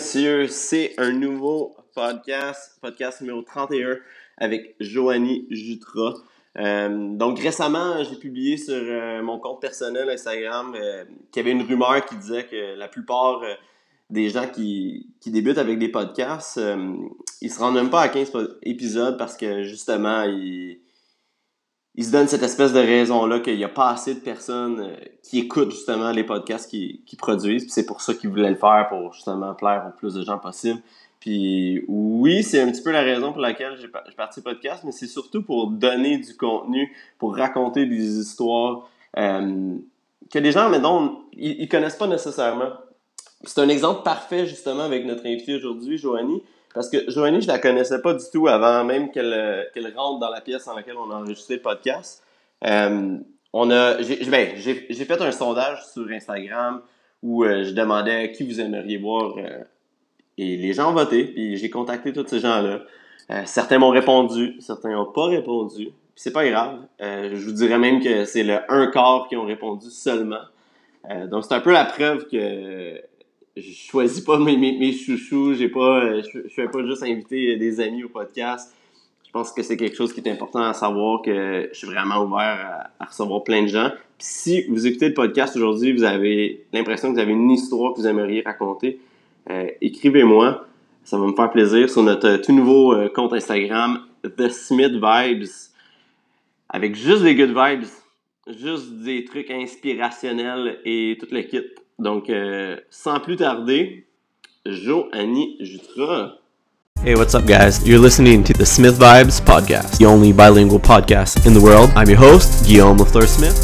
c'est un nouveau podcast, podcast numéro 31 avec Joanie Jutra. Euh, donc récemment, j'ai publié sur euh, mon compte personnel Instagram euh, qu'il y avait une rumeur qui disait que la plupart des gens qui, qui débutent avec des podcasts, ils se rendent même pas à 15 épisodes parce que justement, ils il se donne cette espèce de raison-là qu'il n'y a pas assez de personnes euh, qui écoutent justement les podcasts qu'ils qui produisent. c'est pour ça qu'ils voulaient le faire, pour justement plaire au plus de gens possible. Puis oui, c'est un petit peu la raison pour laquelle j'ai parti podcast, mais c'est surtout pour donner du contenu, pour raconter des histoires euh, que les gens, maintenant, ils, ils connaissent pas nécessairement. C'est un exemple parfait justement avec notre invité aujourd'hui, Joanie. Parce que Joanie, je la connaissais pas du tout avant même qu'elle euh, qu'elle rentre dans la pièce dans laquelle on a enregistré le podcast. Euh, on a, j'ai ben, fait un sondage sur Instagram où euh, je demandais qui vous aimeriez voir et les gens ont voté. Puis j'ai contacté tous ces gens-là. certains m'ont répondu, certains n'ont pas répondu. C'est pas grave. je vous dirais même que c'est le un quart qui ont répondu seulement. donc c'est un peu la preuve que je choisis pas mes, chouchous, euh, je, je fais pas juste inviter des amis au podcast. Je pense que c'est quelque chose qui est important à savoir que je suis vraiment ouvert à, recevoir plein de gens. Si vous écoutez le podcast aujourd'hui, vous avez l'impression que vous avez une histoire que vous aimeriez raconter, euh, écrivez-moi. Ça va me faire plaisir sur notre euh, tout nouveau compte Instagram, The Smith Vibes, avec juste des good vibes, juste des trucs inspirationnels et tout le kit. Donc, euh, sans plus tarder, Joanie Jutra. Hey, what's up, guys? You're listening to the Smith Vibes Podcast, the only bilingual podcast in the world. I'm your host, Guillaume Lafleur Smith.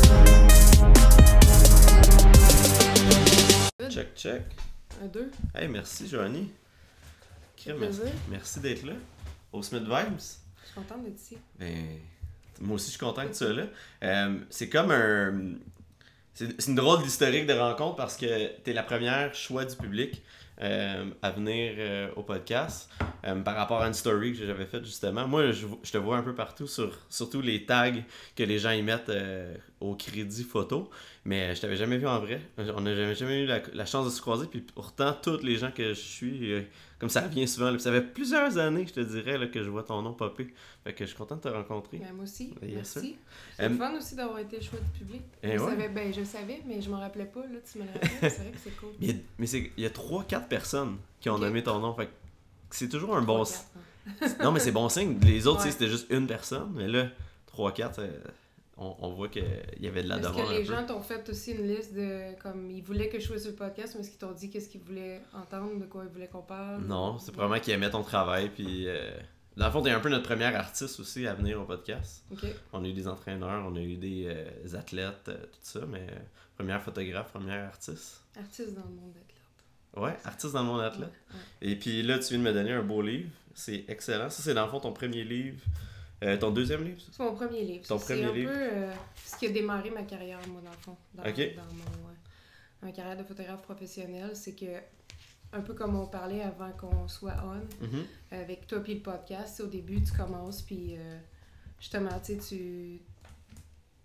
Check, check. Un, deux. Hey, merci, Joanie. Merci, merci d'être là au Smith Vibes. Je suis contente d'être ici. Ben, moi aussi, je suis content que tu sois là. Euh, c'est comme un c'est une drôle d'historique de rencontre parce que tu es la première choix du public euh, à venir euh, au podcast euh, par rapport à une story que j'avais faite justement. Moi, je, te vois un peu partout sur surtout les tags que les gens y mettent au crédit photo, mais je t'avais jamais vu en vrai. On n'a jamais, jamais eu la, chance de se croiser, puis pourtant, tous les gens que je suis comme ça revient souvent. ça fait plusieurs années, je te dirais, là, que je vois ton nom popper. Fait que je suis content de te rencontrer. Ben, moi aussi. Merci. C'est fun aussi d'avoir été le choix du public. Eh je, savais, ben, je savais, mais je m'en rappelais pas. Là, tu me le rappelles. c'est vrai que c'est cool. Mais, il y a 3-4 personnes qui ont nommé ton nom. Fait c'est toujours un bon... Hein. non, mais c'est bon signe. Les autres, c'était juste une personne. Mais là, 3-4, on, voit qu'il y avait de la demande. Est-ce que les gens t'ont fait aussi une liste de. comme Ils voulaient que je sois sur le podcast, mais est-ce qu'ils t'ont dit qu'est-ce qu'ils voulaient entendre, de quoi ils voulaient qu'on parle? Non, c'est probablement qu'ils aimaient ton travail. Puis, euh, dans le fond, t'es un peu notre première artiste aussi à venir au podcast. On a eu des entraîneurs, on a eu des euh, athlètes, euh, tout ça, mais première photographe, première artiste. Artiste dans le monde athlète. Ouais, artiste dans le monde athlète. Et puis là, tu viens de me donner un beau livre. C'est excellent. Ça, c'est dans le fond ton premier livre. Euh, ton deuxième livre? C'est mon premier livre. Ton premier un livre? peu euh, ce qui a démarré ma carrière, moi, dans le fond. Dans, dans mon, ma carrière de photographe professionnel. C'est que, un peu comme on parlait avant qu'on soit on, mm-hmm. avec toi puis le podcast, au début, tu commences, puis euh, justement, tu tu,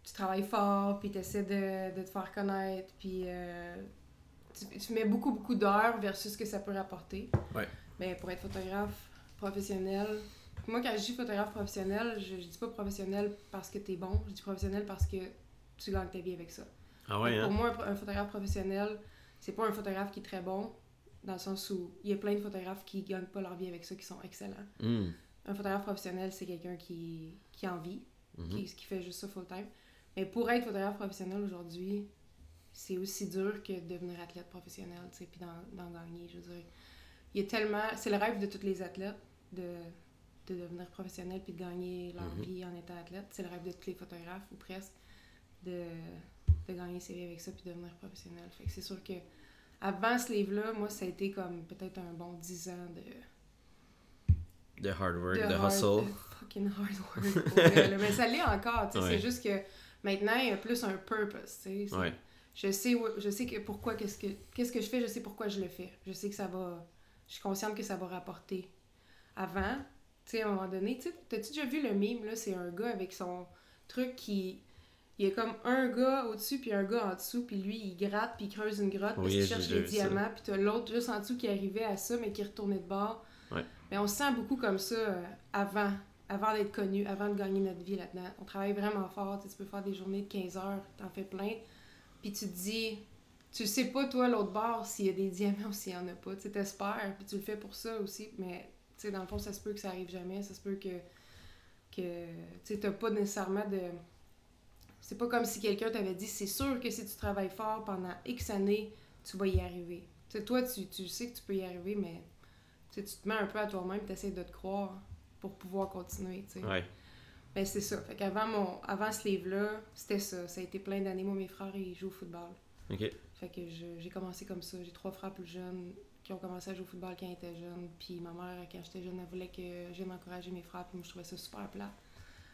tu travailles fort, puis tu essaies de, de, te faire connaître, puis tu, tu, mets beaucoup, beaucoup d'heures versus ce que ça peut rapporter. Ouais. Mais pour être photographe professionnel, moi, quand je dis photographe professionnel, je, dis pas professionnel parce que t'es bon, je dis professionnel parce que tu gagnes ta vie avec ça. Ah ouais, Pour hein? moi, un, photographe professionnel, c'est pas un photographe qui est très bon, dans le sens où il y a plein de photographes qui gagnent pas leur vie avec ça, qui sont excellents. Hmm. Un photographe professionnel, c'est quelqu'un qui, qui a envie, mhm. qui, qui, fait juste ça full-time. Mais pour être photographe professionnel aujourd'hui, c'est aussi dur que devenir athlète professionnel, tu sais, puis d'en gagner, je veux dire. Il y a tellement... C'est le rêve de tous les athlètes de de devenir professionnel puis de gagner leur mhm. vie en étant athlète. C'est le rêve de tous les photographes ou presque de, de gagner ses vies avec ça puis de devenir professionnel. Fait que c'est sûr que avant ce livre-là, moi, ça a été comme peut-être un bon 10 ans de. De hard work, de, hustle. De fucking hard work. mais ça l'est encore, tu sais. C'est juste que maintenant, il y a plus un purpose, tu sais. Ouais. Je sais, je sais que pourquoi, qu'est-ce que, qu'est-ce que je fais, je sais pourquoi je le fais. Je sais que ça va. Je suis consciente que ça va rapporter. Avant, tu sais, à un moment donné, tu t'as-tu déjà vu le mime, là? C'est un gars avec son truc qui. il y a comme un gars au-dessus, puis un gars en dessous, puis lui, il gratte, puis il creuse une grotte, Oui, puis il j'ai cherche les ça. diamants, puis t'as l'autre juste en dessous qui arrivait à ça, mais qui retournait de bord. Ouais. Mais on se sent beaucoup comme ça euh, avant, avant d'être connu, avant de gagner notre vie là-dedans. On travaille vraiment fort, tu sais, tu peux faire des journées de 15 heures, t'en fais plein, puis tu te dis, tu sais pas, toi, l'autre bord, s'il y a des diamants ou s'il y en a pas, tu sais, t'espères, puis tu le fais pour ça aussi, mais, sais, dans le fond, ça se peut que ça arrive jamais, ça se peut que, que tu sais, t'as pas nécessairement de... C'est pas comme si quelqu'un t'avait dit, c'est sûr que si tu travailles fort pendant X années, tu vas y arriver. Tu sais, toi, tu, tu sais que tu peux y arriver, mais tu te mets un peu à toi-même, tu essaies de te croire pour pouvoir continuer, tu sais. Ouais. Ben, c'est ça. Fait qu'avant mon, avant ce livre-là, c'était ça. Ça a été plein d'années. Moi, mes frères, ils jouent au football. Ok. Fait que j'ai commencé comme ça. J'ai trois frères plus jeunes qui ont commencé à jouer au football quand ils étaient jeunes. Puis ma mère, quand j'étais jeune, elle voulait que j'aime encourager mes frères. Puis moi, je trouvais ça super plat.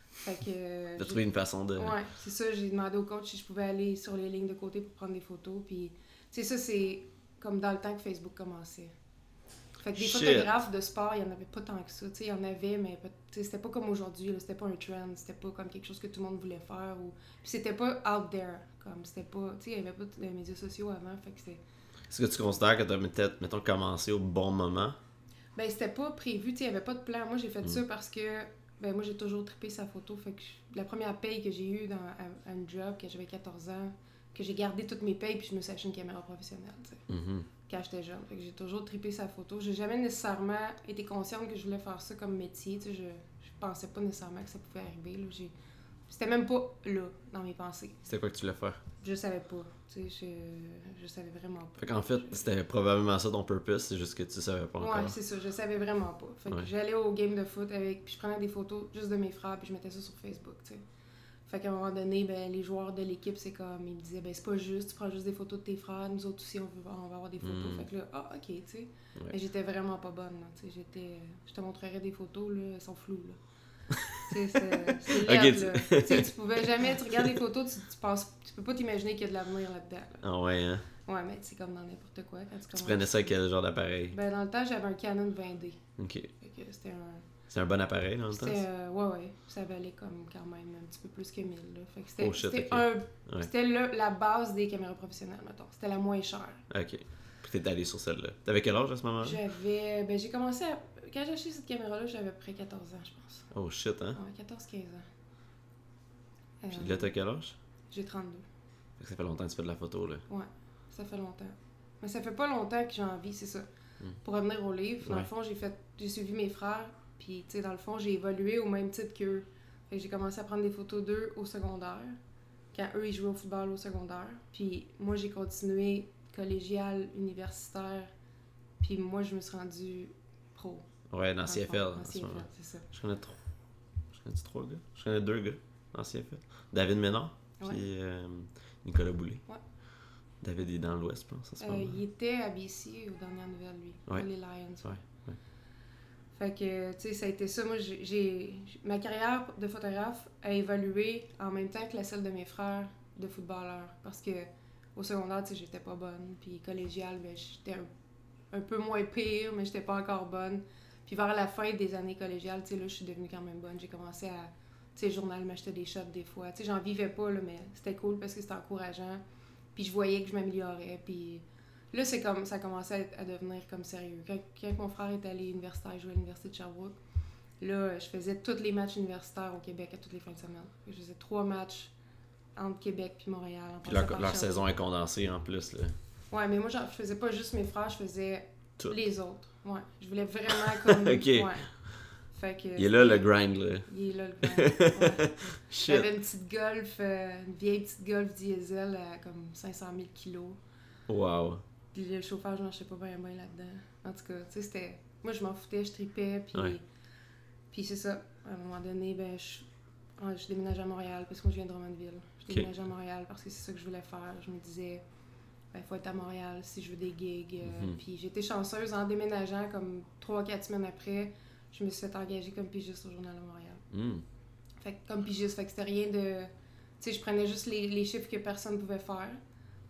Fait que. euh, T'as j'ai- trouvé une façon de. Ouais, c'est ça. J'ai demandé au coach si je pouvais aller sur les lignes de côté pour prendre des photos. Puis, tu sais, ça, c'est comme dans le temps que Facebook commençait. Fait que des Shit. photographes de sport, il n'y en avait pas tant que ça. Tu sais, il y en avait, mais c'était pas comme aujourd'hui. C'était pas un trend. C'était pas comme quelque chose que tout le monde voulait faire. Ou... Puis c'était pas out there. Comme c'était pas. Tu sais, il n'y avait pas de médias sociaux avant. Fait que c'était. Est-ce que tu considères que t'as peut-être, mettons, commencé au bon moment? Ben, c'était pas prévu, tu il n'y avait pas de plan. Moi, j'ai fait ça parce que, ben, moi, j'ai toujours trippé sa photo. Fait que je- la première paye que j'ai eue dans, à, à une job, quand j'avais 14 ans, que j'ai gardé toutes mes payes, puis je me suis acheté une caméra professionnelle, tu sais, Mhm. quand j'étais jeune. Fait que j'ai toujours trippé sa photo. J'ai jamais nécessairement été consciente que je voulais faire ça comme métier, tu sais, je, je pensais pas nécessairement que ça pouvait arriver, là. J'ai- C'était même pas là, dans mes pensées. C'était quoi que tu voulais faire? Je savais pas, tu sais, je, je savais vraiment pas. Fait qu'en fait, c'était probablement ça ton purpose, c'est juste que tu savais pas Ouais, encore. c'est ça, je savais vraiment pas. Fait que Ouais. j'allais au game de foot avec, puis je prenais des photos juste de mes frères, puis je mettais ça sur Facebook, tu sais. Fait qu'à un moment donné, ben, les joueurs de l'équipe, c'est comme, ils me disaient, ben, c'est pas juste, tu prends juste des photos de tes frères, nous autres aussi, on, veut, on va avoir des photos. Mm. Fait que là, ah, ok, tu sais. Ouais. Mais j'étais vraiment pas bonne, là, tu sais. J'étais, je te montrerai des photos, là, elles sont floues, là. C'est tu-. Tu pouvais jamais, tu regardes les photos, tu, tu penses, tu peux pas t'imaginer qu'il y a de l'avenir là-dedans, là. Ah ouais, hein? Ouais, mais c'est comme dans n'importe quoi, quand tu Tu prenais ça avec quel genre d'appareil? Ben, dans le temps, j'avais un Canon 20D. Ok. C'était un. C'est un bon appareil dans le temps? Euh, ouais, ouais. Ça valait comme quand même un petit peu plus que 1000. Là. Fait que c'était, Oh c'était. Ouais. La base des caméras professionnelles, mettons. C'était la moins chère. Ok. Puis t'es allé sur celle-là. T'avais quel âge à ce moment-là? J'avais. Ben, j'ai commencé à. Quand j'ai acheté cette caméra-là, j'avais à peu près 14 ans, je pense. Oh shit, hein? Ouais, 14-15 ans. Euh, Puis là, t'as quel âge? j'ai 32. Fait que ça fait longtemps que tu fais de la photo, là. Ouais, ça fait longtemps. Mais ça fait pas longtemps que j'ai envie, c'est ça. Hmm. Pour revenir au livre, dans Ouais. le fond, j'ai fait j'ai suivi mes frères, puis tu sais dans le fond, j'ai évolué au même titre qu'eux. Fait que j'ai commencé à prendre des photos d'eux au secondaire. Quand eux ils jouaient au football au secondaire, puis moi j'ai continué collégial, universitaire, puis moi je me suis rendue pro. Ouais, dans CFL. Dans en CFL, moment. c'est ça. Je connais trois. Je connais trois gars? Je connais deux gars dans CFL. David Ménard, Ouais. puis euh, Nicolas Boulay. Ouais. David est dans l'Ouest, je pense, en ce Euh, moment. il était à BC aux dernières nouvelles, lui. Ouais. Les Lions. Ouais. Fait que, tu sais, ça a été ça. Moi, j'ai-. Ma carrière de photographe a évolué en même temps que la celle de mes frères de footballeurs. Parce que au secondaire, tu sais, j'étais pas bonne. Puis collégial, ben, j'étais un, un peu moins pire, mais j'étais pas encore bonne. Puis vers la fin des années collégiales, tu sais, là, je suis devenue quand même bonne. J'ai commencé à. Tu sais, journal m'achetait des shots des fois. Tu sais, j'en vivais pas, là, mais c'était cool parce que c'était encourageant. Puis je voyais que je m'améliorais. Puis là, c'est comme ça commençait à, à devenir comme sérieux. Quand, quand mon frère est allé universitaire, il jouait à l'université de Sherbrooke, là, je faisais tous les matchs universitaires au Québec à toutes les fins de semaine. Je faisais trois matchs entre Québec puis Montréal. Puis leur, saison est condensée en plus, là. Ouais, mais moi, je faisais pas juste mes frères, je faisais Tout. les autres. Ouais, je voulais vraiment comme... Ok. Ouais. Fait que... Il est là le grind, là. Il est là, le. Ouais. Shit. J'avais une petite Golf, euh, une vieille petite Golf diesel à comme 500 000 kilos. Wow. Puis le chauffage marchait pas bien bien là-dedans. En tout cas, tu sais, c'était... Moi, je m'en foutais, je tripais, puis... Ouais. Puis c'est ça. À un moment donné, ben, je... je déménage à Montréal, parce que moi, je viens de Drummondville. Je Ok. déménage à Montréal parce que c'est ça que je voulais faire. Je me disais, il faut être à Montréal si je veux des gigs. euh, Mhm. Puis j'étais chanceuse en déménageant, comme 3-4 semaines après, je me suis fait engager comme pigiste au Journal de Montréal. Hmm. Fait que comme pigiste, fait que c'était rien de. Tu sais, je prenais juste les, les chiffres que personne pouvait faire.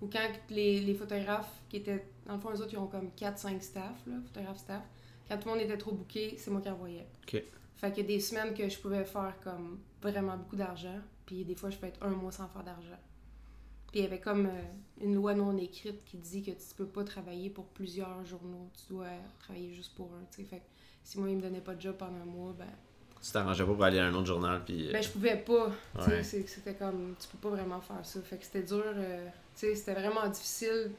Ou quand les, les photographes qui étaient. Dans le fond, eux autres, ils ont comme 4-5 staff, là, photographes staff. Quand tout le monde était trop booké, c'est moi qui envoyais. Ok. Fait qu'il y a des semaines que je pouvais faire comme vraiment beaucoup d'argent. Puis des fois, je peux être un mois sans faire d'argent. Puis il y avait comme euh, une loi non écrite qui dit que tu peux pas travailler pour plusieurs journaux. Tu dois travailler juste pour un. Fait que si moi, il me donnait pas de job pendant un mois, ben, Tu t'arrangeais pas pour aller à un autre journal, puis. ben je pouvais pas. Ouais. C'était comme, tu peux pas vraiment faire ça. Fait que c'était dur. euh, tu sais, c'était vraiment difficile.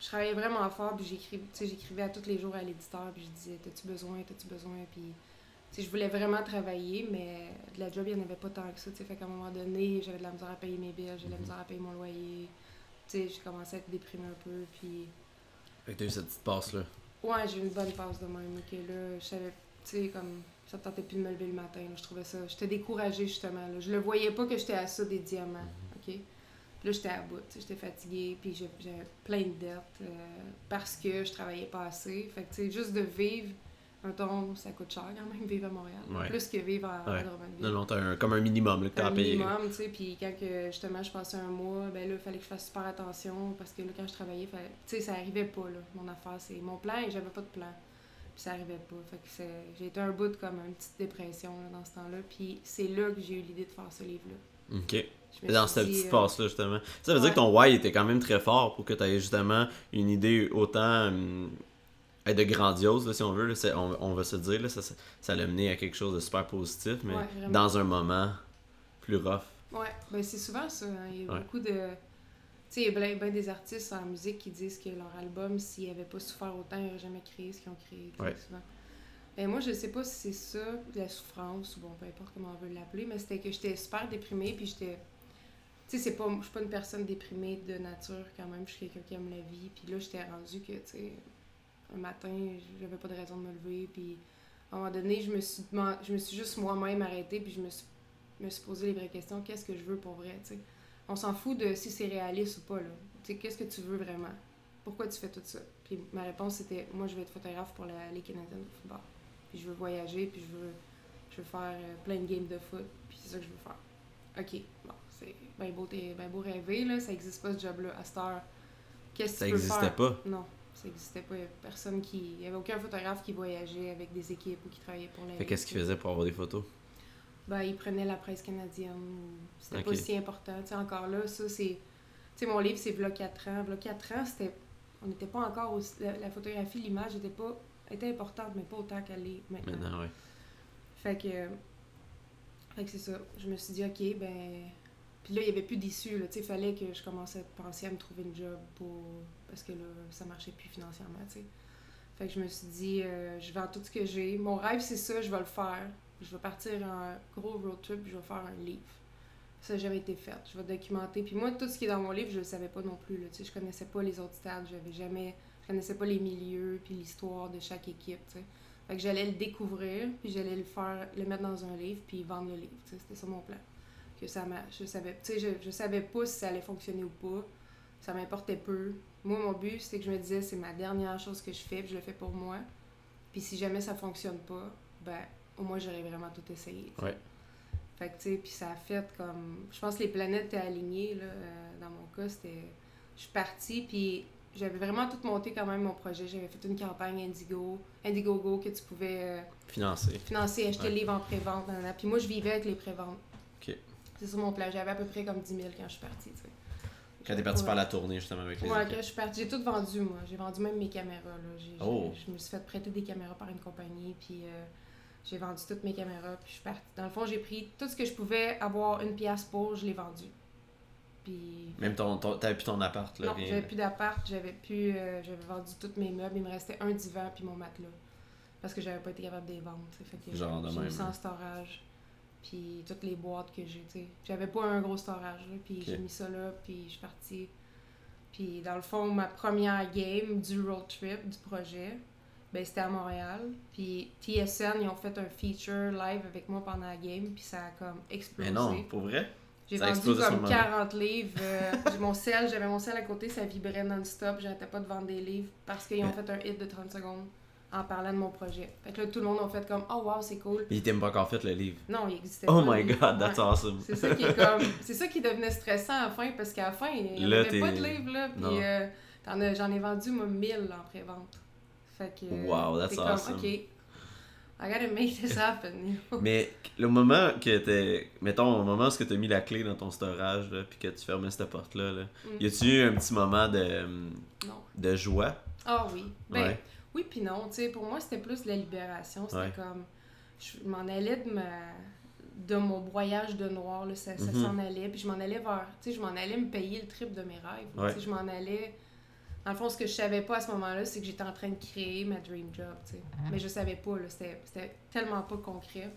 Je travaillais vraiment fort, puis j'écrivais à tous les jours à l'éditeur, puis je disais, t'as-tu besoin, t'as-tu besoin, puis... Tu sais, je voulais vraiment travailler, mais de la job, il n'y en avait pas tant que ça, tu sais. Fait qu'à un moment donné, j'avais de la misère à payer mes billes, j'avais de la misère à payer mon loyer. Tu sais, j'ai commencé à être déprimée un peu, puis... Fait que t'as eu cette petite passe-là. Ouais, j'ai eu une bonne passe de même, ok, là, je savais, tu sais, comme, ça tentait plus de me lever le matin, là, je trouvais ça, j'étais découragée, justement, là, je le voyais pas que j'étais à ça des diamants, ok? Puis là, j'étais à bout, tu sais, j'étais fatiguée, puis j'avais plein de dettes, euh, parce que je travaillais pas assez, fait que, tu sais, juste de vivre, mettons, ça coûte cher quand même, vivre à Montréal, Ouais. plus que vivre à, à Ouais. Drummondville Non, non, t'as un, comme un minimum là, que t'as un à payer. minimum, tu sais, puis quand que, justement je passais un mois, ben là, il fallait que je fasse super attention parce que là, quand je travaillais, fallait- tu sais, ça arrivait pas, là, mon affaire, c'est mon plan et j'avais pas de plan. Puis ça arrivait pas. Fait que c'est- j'ai été un bout comme une petite dépression là, dans ce temps-là. Puis c'est là que j'ai eu l'idée de faire ce livre-là. Ok. Dans cette petite euh, passe-là, justement. Ça veut dire que ton why était quand même très fort pour que tu aies justement une idée autant hum, de grandiose, là, si on veut. là. On, on va se dire, là, ça, ça, l'a mené à quelque chose de super positif, mais Ouais, dans un moment plus rough. Ouais, ben c'est souvent ça. hein. Il y a Ouais. beaucoup de. Tu sais, il y a bien, bien des artistes en musique qui disent que leur album, s'ils n'avaient pas souffert autant, ils n'auraient jamais créé ce qu'ils ont créé. Ouais. souvent. Ben moi, je sais pas si c'est ça, la souffrance, ou bon, peu importe comment on veut l'appeler, mais c'était que j'étais super déprimée, puis j'étais. Tu sais, pas, je suis pas une personne déprimée de nature quand même, je suis quelqu'un qui aime la vie, puis là, j'étais rendue que, tu sais, un matin, j'avais pas de raison de me lever, puis à un moment donné, je me suis, je me suis juste moi-même arrêtée, puis je me suis, me suis posé les vraies questions. Qu'est-ce que je veux pour vrai? On s'en fout de si c'est réaliste ou pas, là. Qu'est-ce que tu veux vraiment? Pourquoi tu fais tout ça? Puis ma réponse, c'était, moi, je vais être photographe pour la Ligue canadienne de football. Puis je veux voyager, puis je veux, je veux faire euh, plein de games de foot, puis c'est ça que je veux faire. OK, bon, c'est bien beau, t'es- ben beau rêver, là, ça existe pas ce job-là. À cette heure, qu'est-ce que Ça tu peux faire? pas. Non, ça existait pas. Il y avait personne qui... Il y avait aucun photographe qui voyageait avec des équipes ou qui travaillait pour la Fait qu'est-ce qu'il faisait pour avoir des photos? Ben, il prenait la presse canadienne. C'était pas si important. Tu sais, encore là, ça, c'est... Tu sais, mon livre, c'est V'là 4 ans. V'là 4 ans, c'était... On n'était pas encore... Aussi... La, la photographie, l'image était pas... était importante, mais pas autant qu'elle est maintenant. maintenant, ouais. Fait que... Fait que c'est ça. Je me suis dit, OK, ben... Puis là, il n'y avait plus d'issue, il fallait que je commence à penser à me trouver une job pour... Parce que là, ça marchait plus financièrement. Fait que je me suis dit, euh, je vends tout ce que j'ai. Mon rêve, c'est ça, je vais le faire. Je vais partir en gros road trip, je vais faire un livre. Ça n'a jamais été fait. Je vais documenter. Puis moi, tout ce qui est dans mon livre, je le savais pas non plus. Là. Je connaissais pas les autres stades. J'avais jamais... Connaissais pas les milieux, puis l'histoire de chaque équipe. Fait que j'allais le découvrir, puis j'allais le faire, le mettre dans un livre, puis vendre le livre. C'était ça mon plan. Que ça. Je savais... Je, je savais pas si ça allait fonctionner ou pas. Ça m'importait peu. Moi, mon but, c'était que je me disais, c'est ma dernière chose que je fais, puis je le fais pour moi. Puis si jamais ça fonctionne pas, ben, au moins, j'aurais vraiment tout essayé. tu sais. Ouais. Fait que, tu sais, puis ça a fait comme... Je pense que les planètes étaient alignées, là. euh, dans mon cas, c'était... Je suis partie, puis j'avais vraiment tout monté quand même mon projet. J'avais fait une campagne Indigo, Indiegogo, que tu pouvais euh, Financé. financer, acheter Ouais. le livre en pré-vente. Puis moi, je vivais avec les pré-ventes. Ok. C'est ça mon plan. J'avais à peu près comme 10 000 quand je suis partie, tu sais. Quand t'es parti Ouais. faire la tournée, justement, avec les Ouais, quand je suis partie, j'ai tout vendu, moi. J'ai vendu même mes caméras, là. J'ai- j'ai- Oh. Je me suis fait prêter des caméras par une compagnie, puis euh, j'ai vendu toutes mes caméras, puis je suis partie. Dans le fond, j'ai pris tout ce que je pouvais avoir une pièce pour, je l'ai vendu. Puis... Même ton, ton, t'avais plus ton appart, là. Non, rien. j'avais plus d'appart, j'avais plus... euh, j'avais vendu tous mes meubles, il me restait un divan puis mon matelas. Parce que j'avais pas été capable de les vendre. Fait que Genre de j'ai même, mis en storage, puis toutes les boîtes que j'ai, tu sais. J'avais pas un gros storage, là, puis j'ai mis ça là, puis je suis partie. Puis dans le fond, ma première game du road trip du projet, ben c'était à Montréal. Puis TSN, ils ont fait un feature live avec moi pendant la game, puis ça a comme explosé. Mais non, pour vrai? J'ai vendu comme moment. 40 livres. euh, mon sel, j'avais mon sel à côté, ça vibrait non-stop. J'arrêtais pas de vendre des livres parce qu'ils ont fait un hit de 30 secondes en parlant de mon projet. Fait que là, tout le monde a fait comme Oh wow, c'est cool. Il était pas encore fait, le livre. Non, il existait Oh pas. my le livre. god, that's Ouais. awesome. C'est ça qui est comme. C'est ça qui devenait stressant à la fin parce qu'à la fin, il n'y avait pas de livre là. Puis euh, j'en ai vendu moi 1000 en pré-vente. Fait que. euh, Wow, that's t'es awesome. Comme, ok. I gotta make this happen. Mais le moment que t'es. Mettons, au moment où tu as mis la clé dans ton storage, là, puis que tu fermais cette porte-là, là, Mm. y a-tu eu un petit moment de, Non. de joie? Ah oui. Ben, Ouais. Oui, puis non. Tu sais, pour moi, c'était plus la libération. C'était Ouais. comme. Je m'en allais de, ma... de mon broyage de noir. Là, ça ça Mhm. s'en allait. Puis je m'en allais vers. Tu sais, je m'en allais me payer le trip de mes rêves. Ouais. Tu sais, je m'en allais. Dans le fond, ce que je savais pas à ce moment-là, c'est que j'étais en train de créer ma dream job. Tu sais. Mais je savais pas. là. C'était c'était tellement pas concret.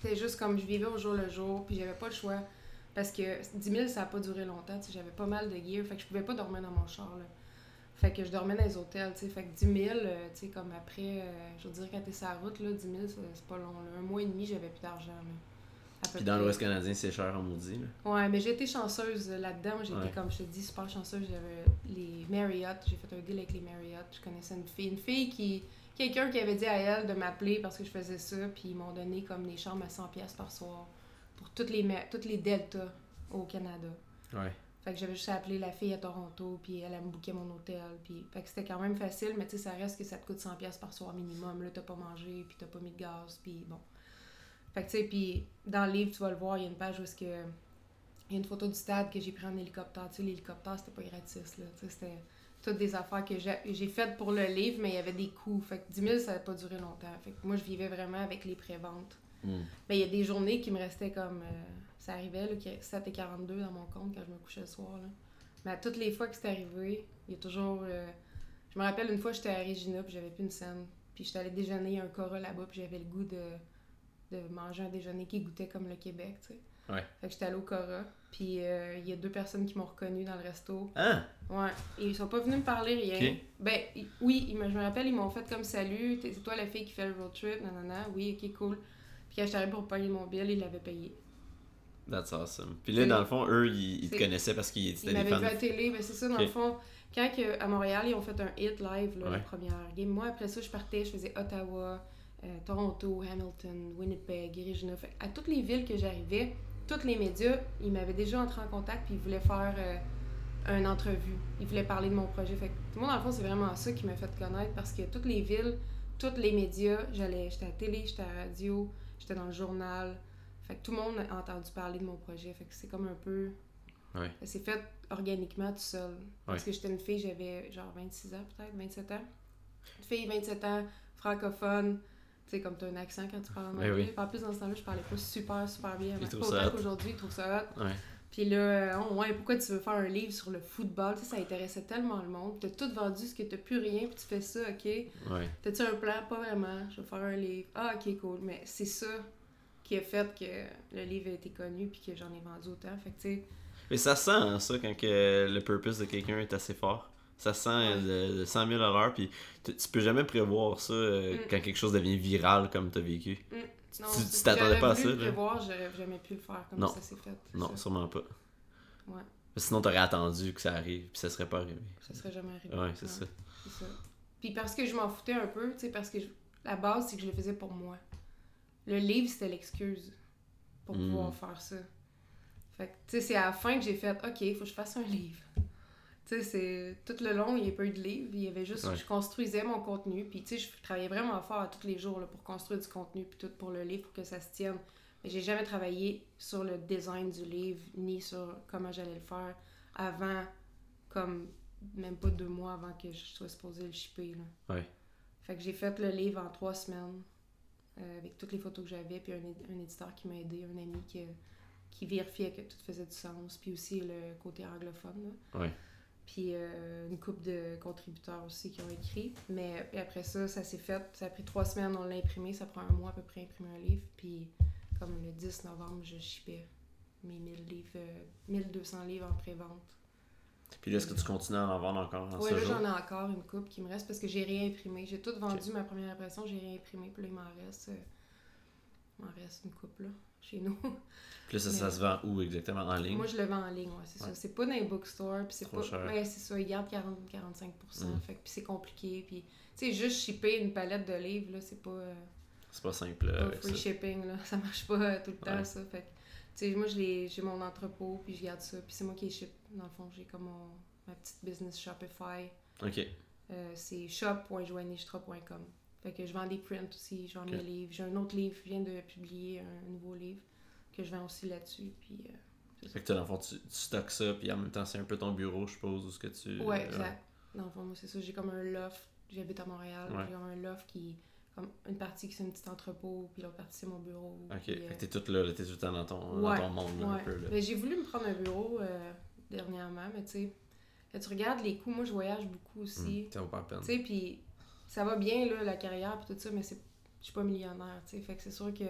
C'était juste comme je vivais au jour le jour. Puis j'avais pas le choix. Parce que 10 000, ça a pas duré longtemps. tu sais, J'avais pas mal de gear. Fait que je pouvais pas dormir dans mon char. Là. Fait que je dormais dans les hôtels, tu sais. Fait que 10 000, euh, tu sais, comme après, euh, je veux dire, quand t'es sur la route, là, 10 000, c'est pas long. là. Un mois et demi, j'avais plus d'argent, là. Puis dans l'Ouest canadien, c'est cher en maudit. Là. Ouais, mais j'ai été chanceuse là-dedans. J'ai Ouais. été, comme je te dis, super chanceuse. J'avais les Marriott. J'ai fait un deal avec les Marriott. Je connaissais une fille. Une fille qui. Quelqu'un qui avait dit à elle de m'appeler parce que je faisais ça. Puis ils m'ont donné comme des chambres à 100$ pièces par soir pour toutes les, toutes les deltas au Canada. Ouais. Fait que j'avais juste appelé la fille à Toronto, puis elle, elle me bouquait mon hôtel. Puis... Fait que c'était quand même facile, mais tu sais, ça reste que ça te coûte 100$ pièces par soir minimum. Là, t'as pas mangé, puis t'as pas mis de gaz, puis bon. Fait que tu sais, puis dans le livre, tu vas le voir, il y a une page où est-ce que... Il y a une photo du stade que j'ai pris en hélicoptère. Tu sais, l'hélicoptère, c'était pas gratis, là. Tu sais, c'était toutes des affaires que j'ai j'ai faites pour le livre, mais il y avait des coûts. Fait que 10 000, ça n'a pas duré longtemps. Fait que moi, je vivais vraiment avec les préventes. Hmm. Mais il y a des journées qui me restaient comme. euh, ça arrivait, là, qu'il y a 7,42 dans mon compte quand je me couchais le soir. Là. Mais à toutes les fois que c'est arrivé, il y a toujours. euh, je me rappelle une fois, j'étais à Regina, puis j'avais plus une scène. Puis j'étais allée déjeuner à un Cora là-bas, puis j'avais le goût de, de manger un déjeuner qui goûtait comme le Québec, tu sais. Ouais. Fait que j'étais allée au Cora, puis euh, il y a deux personnes qui m'ont reconnue dans le resto. Ah! Ouais, et ils sont pas venus me parler rien. Ben oui, ils me- je me rappelle, ils m'ont fait comme salut, c'est toi la fille qui fait le road trip, nanana, oui, ok, cool. Puis quand j'étais arrivée pour payer mon bill, ils l'avaient payé. That's awesome. Puis là, dans le fond, eux, ils, ils te connaissaient parce qu'ils Ils étaient des m'avaient fans. vu à la télé, ben c'est ça, dans le fond. Quand à Montréal, ils ont fait un hit live, là, Ouais. la première game, moi, après ça, je partais, je faisais Ottawa, euh, Toronto, Hamilton, Winnipeg, Regina. Fait, à toutes les villes que j'arrivais, tous les médias, ils m'avaient déjà entré en contact puis ils voulaient faire euh, une entrevue. Ils voulaient parler de mon projet. Fait que, moi, dans le fond, c'est vraiment ça qui m'a fait connaître parce que toutes les villes, tous les médias, j'allais, j'étais à la télé, j'étais à la radio, j'étais dans le journal. Fait que tout le monde a entendu parler de mon projet. Fait que c'est comme un peu. Ouais. C'est fait organiquement tout seul. Parce que j'étais une fille, j'avais genre 26 ans peut-être, 27 ans. Une fille, 27 ans, francophone. Tu sais, comme tu as un accent quand tu parles en Ouais, anglais. oui. En plus, dans ce temps-là, je parlais pas super, super bien. Ils Pas trouvent ça qu'aujourd'hui, ils trouvent ça hot. Ouais. Puis là, euh, oh, ouais, pourquoi tu veux faire un livre sur le football? Tu sais, ça intéressait tellement le monde. T'as tout vendu, ce que t'as plus rien, puis tu fais ça, ok? Ouais. T'as-tu un plan? Pas vraiment. Je vais faire un livre. Ah, ok, cool. Mais c'est ça qui a fait que le livre a été connu, puis que j'en ai vendu autant. Fait que, Mais ça sent hein, ça quand que le purpose de quelqu'un est assez fort. Ça sent Ouais. de, de 100 000 à l'heure, puis tu, peux jamais prévoir ça euh, Mm. quand quelque chose devient viral comme t'as vécu. non, Tu- t'attendais pas à ça, le prévoir, j'aurais jamais pu le faire comme Non. ça s'est fait. Non, ça. sûrement pas. Ouais. Sinon, t'aurais attendu que ça arrive, puis ça serait pas arrivé. Ça serait jamais arrivé. Ouais, c'est ça. c'est ça. Puis parce que je m'en foutais un peu, tu sais, parce que je- la base, c'est que je le faisais pour moi. Le livre, c'était l'excuse pour Mm. pouvoir faire ça. Fait que, tu sais, c'est à la fin que j'ai fait, OK, il faut que je fasse un livre. Tu sais, c'est... Tout le long, il n'y a pas eu de livre. Il y avait juste... Ouais. Je construisais mon contenu. Puis, tu sais, je travaillais vraiment fort à tous les jours là, pour construire du contenu, puis tout pour le livre, pour que ça se tienne. Mais j'ai jamais travaillé sur le design du livre, ni sur comment j'allais le faire avant, comme même pas deux mois avant que je sois supposée le shipper. Là. Ouais. Fait que j'ai fait le livre en trois semaines, euh, avec toutes les photos que j'avais, puis un, un éditeur qui m'a aidé, un ami qui, qui vérifiait que tout faisait du sens, puis aussi le côté anglophone. Là. Ouais. Puis euh, une couple de contributeurs aussi qui ont écrit. Mais après ça, ça s'est fait. Ça a pris trois semaines, on l'a imprimé. Ça prend un mois à peu près imprimer un livre. Puis comme le 10 novembre, je shippais mes 1000 livres, euh, 1200 livres en pré-vente. Puis là, est-ce que tu continues à en vendre encore en ce là j'en ai encore une coupe qui me reste parce que j'ai rien imprimé. J'ai tout vendu ma première impression, j'ai rien imprimé. Puis là, il m'en reste, euh, m'en reste une coupe là, chez nous. Puis là, ça, ça se vend où exactement? En ligne? Moi, je le vends en ligne, ouais, c'est Ouais. ça. C'est pas dans les bookstores, puis c'est pas. cher. Ouais, c'est ça, ils gardent 40-45%. Mm. Fait que puis c'est compliqué. Puis, tu sais, juste shipper une palette de livres, là, c'est pas. euh, C'est pas simple là, pas free ça. shipping, là. Ça marche pas euh, tout le temps, ça. Fait sais, moi, j'ai mon entrepôt, puis je garde ça, puis c'est moi qui les ship. Dans le fond, j'ai comme mon, ma petite business Shopify. Ok. Euh, c'est shop.joannistra.com. Fait que je vends des prints aussi, je vends mes livres. J'ai un autre livre, je viens de publier un nouveau livre que je vends aussi là-dessus. Puis, euh, Fait que dans le fond, tu, tu stockes ça, puis en même temps, c'est un peu ton bureau, je suppose, où ce que tu. Ouais, exact. Dans le fond, moi, c'est ça. J'ai comme un loft. J'habite à Montréal. Ouais. J'ai un loft qui. Comme une partie qui c'est un petit entrepôt, puis l'autre partie c'est mon bureau. Ok, puis, fait euh, que t'es tout là, t'es tout le temps dans ton, dans ton monde, là, un peu. Là. Mais j'ai voulu me prendre un bureau euh, dernièrement, mais tu sais, tu regardes les coûts, moi je voyage beaucoup aussi. Hum, ça vaut pas la peine. Tu sais, puis ça va bien, là, la carrière, puis tout ça, mais c'est je suis pas millionnaire, tu sais. Fait que c'est sûr que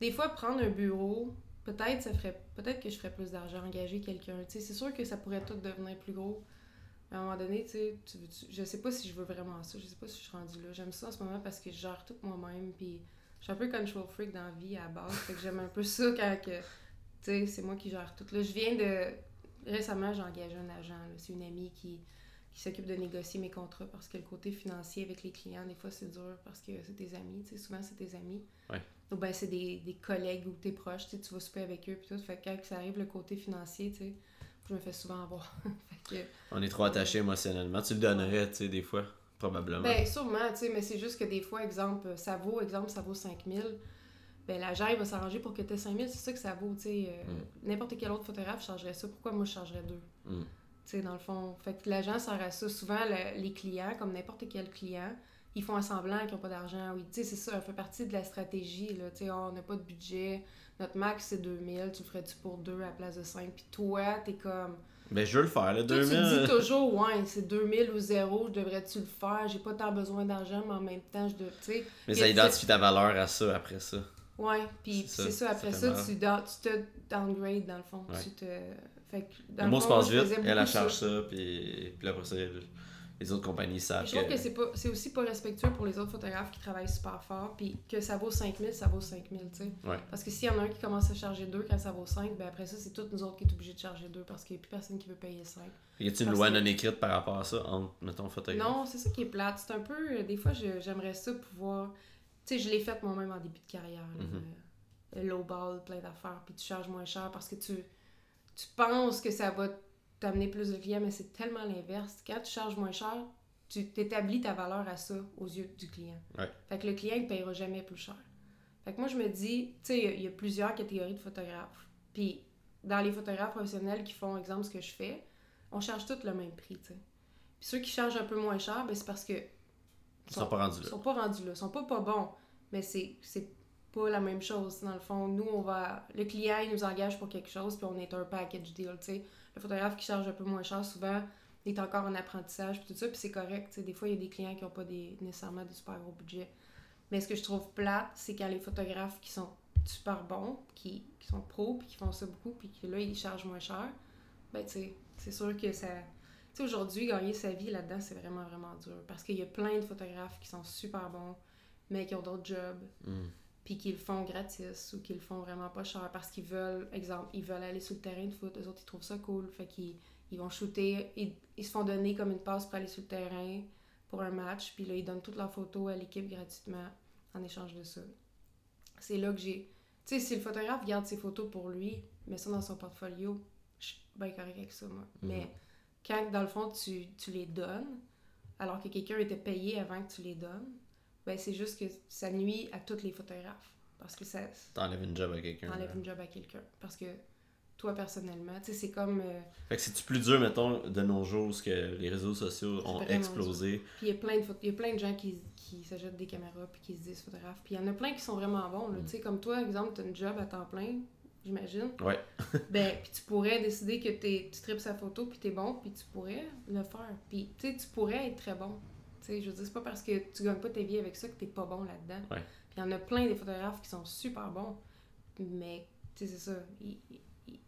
des fois, prendre un bureau, peut-être ça ferait peut-être que je ferais plus d'argent, engager quelqu'un. Tu sais, c'est sûr que ça pourrait tout devenir plus gros. Mais à un moment donné, tu sais, tu je sais pas si je veux vraiment ça, je sais pas si je suis rendue là. J'aime ça en ce moment parce que je gère tout moi-même, puis je suis un peu control freak dans la vie à la base. fait que j'aime un peu ça quand que, tu sais, c'est moi qui gère tout. Là, je viens de. Récemment, j'ai engagé un agent. C'est une amie qui, qui s'occupe de négocier mes contrats parce que le côté financier avec les clients, des fois, c'est dur parce que c'est tes amis. Tu sais, souvent, c'est tes amis. Ouais. Ou ben c'est des, des collègues ou tes proches. Tu sais, tu vas souper avec eux. Puis tout. Fait que quand ça arrive, le côté financier, tu sais, je me fais souvent avoir. que. On est trop attaché émotionnellement. Tu le donnerais, tu sais, des fois, probablement. Ben, sûrement, tu sais, mais c'est juste que des fois, exemple, ça vaut, exemple, ça vaut 5000. Ben, l'agent, il va s'arranger pour que tu aies 5000, c'est ça que ça vaut, tu sais. euh, N'importe quel autre photographe chargerait ça. Pourquoi moi, je chargerais deux? Mm. Tu sais, dans le fond. Fait que l'agent sert à ça. Souvent, le- les clients, comme n'importe quel client, ils font un semblant qu'ils n'ont pas d'argent. Oui, tu sais, c'est ça, ça fait partie de la stratégie, là. Tu sais, oh, on n'a pas de budget, notre max, c'est 2000, tu le ferais-tu pour deux à la place de 5? Puis toi, t'es comme... Ben, je veux le faire, tu 2000. te dis toujours, ouais, c'est 2000 ou 0, je devrais-tu le faire? J'ai pas tant besoin d'argent, mais en même temps, je dois. Tu sais, Mais ça identifie ta valeur à ça, après ça? Ouais, puis C'est ça, après ça tu, tu te downgrade dans le fond. Ouais. Tu te. Fait que, dans Le le mot se passe vite, elle, elle charge ça. ça, puis, puis après ça, les autres compagnies savent Je trouve que... que c'est pas c'est aussi pas respectueux pour les autres photographes qui travaillent super fort, puis que ça vaut 5000, ça vaut 5000, tu sais. Ouais. Parce que s'il y en a un qui commence à charger 2 quand ça vaut 5, ben après ça, c'est toutes nous autres qui est obligés de charger 2 parce qu'il n'y a plus personne qui veut payer 5. Y a-t-il une loi que- non écrite par rapport à ça, entre, mettons, photographe? Non, c'est ça qui est plate. C'est un peu. euh, Des fois, je- j'aimerais ça pouvoir. Tu sais, je l'ai fait moi-même en début de carrière. là, Mhm. euh, low ball, plein d'affaires, puis tu charges moins cher parce que tu, tu penses que ça va t'amener plus de clients, mais c'est tellement l'inverse. Quand tu charges moins cher, tu t'établis ta valeur à ça aux yeux du client. Ouais. Fait que le client ne payera jamais plus cher. Fait que moi, je me dis, tu sais, il y a- il y, a plusieurs catégories de photographes. Puis dans les photographes professionnels qui font, exemple, ce que je fais, on charge tous le même prix, tu sais. Puis ceux qui chargent un peu moins cher, ben, c'est parce que Ils sont pas rendus ils là. sont pas rendus là. Ils sont pas pas bons. Mais c'est c'est pas la même chose. Dans le fond, nous, on va. Le client, il nous engage pour quelque chose, puis on est un package deal, tu sais. Le photographe qui charge un peu moins cher, souvent, est encore en apprentissage, puis tout ça, puis c'est correct. Des fois, il y a des clients qui n'ont pas des, nécessairement des super gros budgets. Mais ce que je trouve plate, c'est quand les photographes qui sont super bons, qui, qui sont pros, puis qui font ça beaucoup, puis que là, ils chargent moins cher, ben, tu sais, c'est sûr que ça. Tu sais, aujourd'hui, gagner sa vie là-dedans, c'est vraiment, vraiment dur. Parce qu'il y a plein de photographes qui sont super bons, mais qui ont d'autres jobs, Mm. Puis qui le font gratis ou qui le font vraiment pas cher parce qu'ils veulent, exemple, ils veulent aller sur le terrain de foot, eux autres, ils trouvent ça cool, fait qu'ils ils vont shooter, ils, ils se font donner comme une passe pour aller sur le terrain pour un match, puis là, ils donnent toutes leurs photos à l'équipe gratuitement en échange de ça. C'est là que j'ai... Tu sais, si le photographe garde ses photos pour lui, met ça dans son portfolio, je suis bien correct avec ça, moi. Mhm. Mais quand, dans le fond, tu, tu les donnes, alors que quelqu'un était payé avant que tu les donnes, ben c'est juste que ça nuit à tous les photographes. Parce que ça T'enlèves une job à quelqu'un. t'enlève là. une job à quelqu'un. Parce que toi, personnellement, tu sais, c'est comme... euh, Fait que c'est-tu plus dur, mettons, de nos jours, parce que les réseaux sociaux ont explosé? Puis il y a plein de, il y a plein de gens qui, qui s'achètent des caméras puis qui se disent photographes. Puis il y en a plein qui sont vraiment bons. Mm. Tu sais, comme toi, exemple, tu as une job à temps plein, j'imagine. Ouais. ben, puis tu pourrais décider que t'es- tu tripes sa photo puis t'es bon, puis tu pourrais le faire. Puis tu sais, tu pourrais être très bon. Tu sais, je veux dire, c'est pas parce que tu gagnes pas ta vie avec ça que t'es pas bon là-dedans. Ouais. Puis il y en a plein des photographes qui sont super bons. Mais, tu sais, c'est ça. Ils, ils-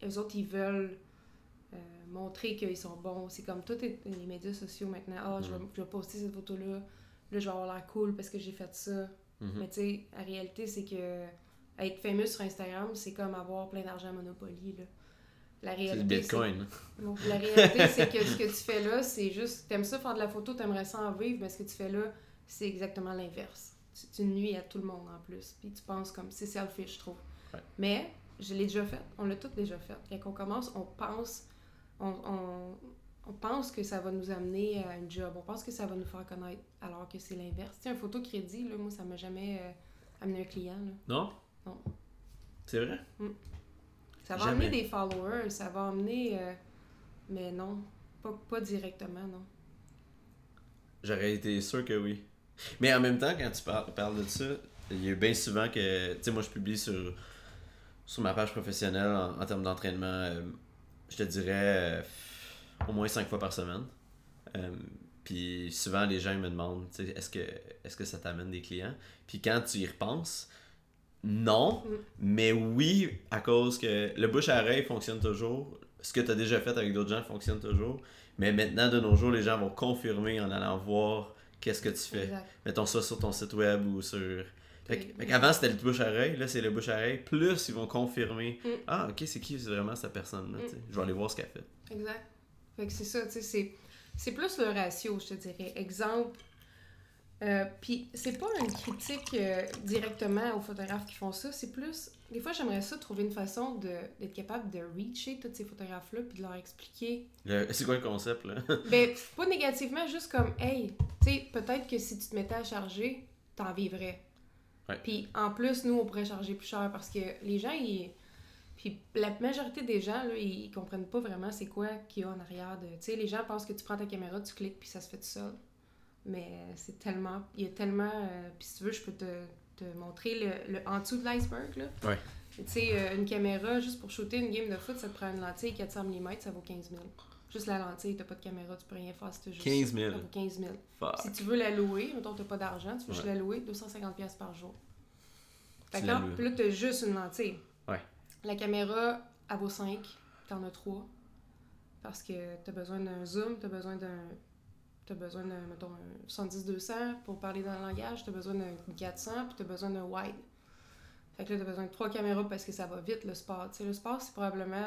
eux autres, ils veulent euh, montrer qu'ils sont bons. C'est comme tous les les médias sociaux maintenant. Ah, je, vais, Mm. je vais poster cette photo-là. Là, je vais avoir l'air cool parce que j'ai fait ça. Mhm. Mais tu sais, la réalité, c'est que être fameux sur Instagram, c'est comme avoir plein d'argent à Monopoly. Là. La C'est le réalité, bitcoin. hein. c'est- Donc, la réalité, c'est que ce que tu fais là, c'est juste. T'aimes ça faire de la photo, t'aimerais ça en vivre, mais ce que tu fais là, c'est exactement l'inverse. Tu, tu nuis à tout le monde en plus. Puis tu penses comme. C'est selfish, je trouve. Ouais. Mais je l'ai déjà fait. On l'a tous déjà fait. Quand on commence, on pense. On, on, on pense que ça va nous amener à un job, on pense que ça va nous faire connaître, alors que c'est l'inverse. Tu sais, un photo crédit, là, moi, ça m'a jamais euh, amené un client. Là. Non? Non. C'est vrai? Ça va Jamais. amener des followers, ça va amener. euh, mais non, pas, pas directement, non. J'aurais été sûr que oui. Mais en même temps, quand tu par- parles de ça, il y a bien souvent que. Tu sais, moi, je publie sur, sur ma page professionnelle en, en termes d'entraînement, euh, je te dirais euh, au moins cinq fois par semaine. Euh, puis souvent, les gens ils me demandent tu sais, est-ce que, est que ça t'amène des clients? Puis quand tu y repenses, non, Mm. mais oui, à cause que le bouche à oreille fonctionne toujours. Ce que tu as déjà fait avec d'autres gens fonctionne toujours. Mais maintenant, de nos jours, les gens vont confirmer en allant voir qu'est-ce que tu fais. Exact. Mettons ça sur ton site web ou sur. Fait, qu'avant c'était le bouche à oreille, là c'est le bouche à oreille, plus ils vont confirmer Mm. Ah, ok, c'est qui c'est vraiment cette personne-là, Mm. Je vais aller voir ce qu'elle fait. Exact. Fait que c'est ça, tu sais, c'est plus le ratio, je te dirais. Exemple, euh, puis c'est pas une critique euh, directement aux photographes qui font ça, c'est plus... Des fois, j'aimerais ça trouver une façon de, d'être capable de reacher tous ces photographes-là puis de leur expliquer. Le- C'est quoi le concept là? Ben, pas négativement, juste comme, hey, tu sais, peut-être que si tu te mettais à charger, t'en vivrais. Puis en plus, nous, on pourrait charger plus cher parce que les gens, ils... Puis la majorité des gens, là, ils comprennent pas vraiment c'est quoi qu'il y a en arrière de... Tu sais, les gens pensent que tu prends ta caméra, tu cliques, puis ça se fait tout seul. Mais c'est tellement... Il y a tellement... euh, Puis si tu veux, je peux te, te montrer le, le en dessous de l'iceberg, là. Ouais. Tu sais, euh, une caméra, juste pour shooter une game de foot, ça te prend une lentille 400 mm, ça vaut 15 000. Juste la lentille, t'as pas de caméra, tu peux rien faire t'as juste... 15 000. Ça vaut 15 000. Fuck. Si tu veux la louer, mettons t'as pas d'argent, tu veux juste la louer, 250$ piastres par jour. Loues. puis là, t'as juste une lentille. Ouais. La caméra, elle vaut 5, t'en as 3. Parce que t'as besoin d'un zoom, t'as besoin d'un. T'as besoin d'un, mettons, un 70-200 pour parler dans le langage, t'as besoin d'un 400, puis t'as besoin d'un wide. Fait que là, t'as besoin de trois caméras parce que ça va vite, le sport. Tu le sport, c'est probablement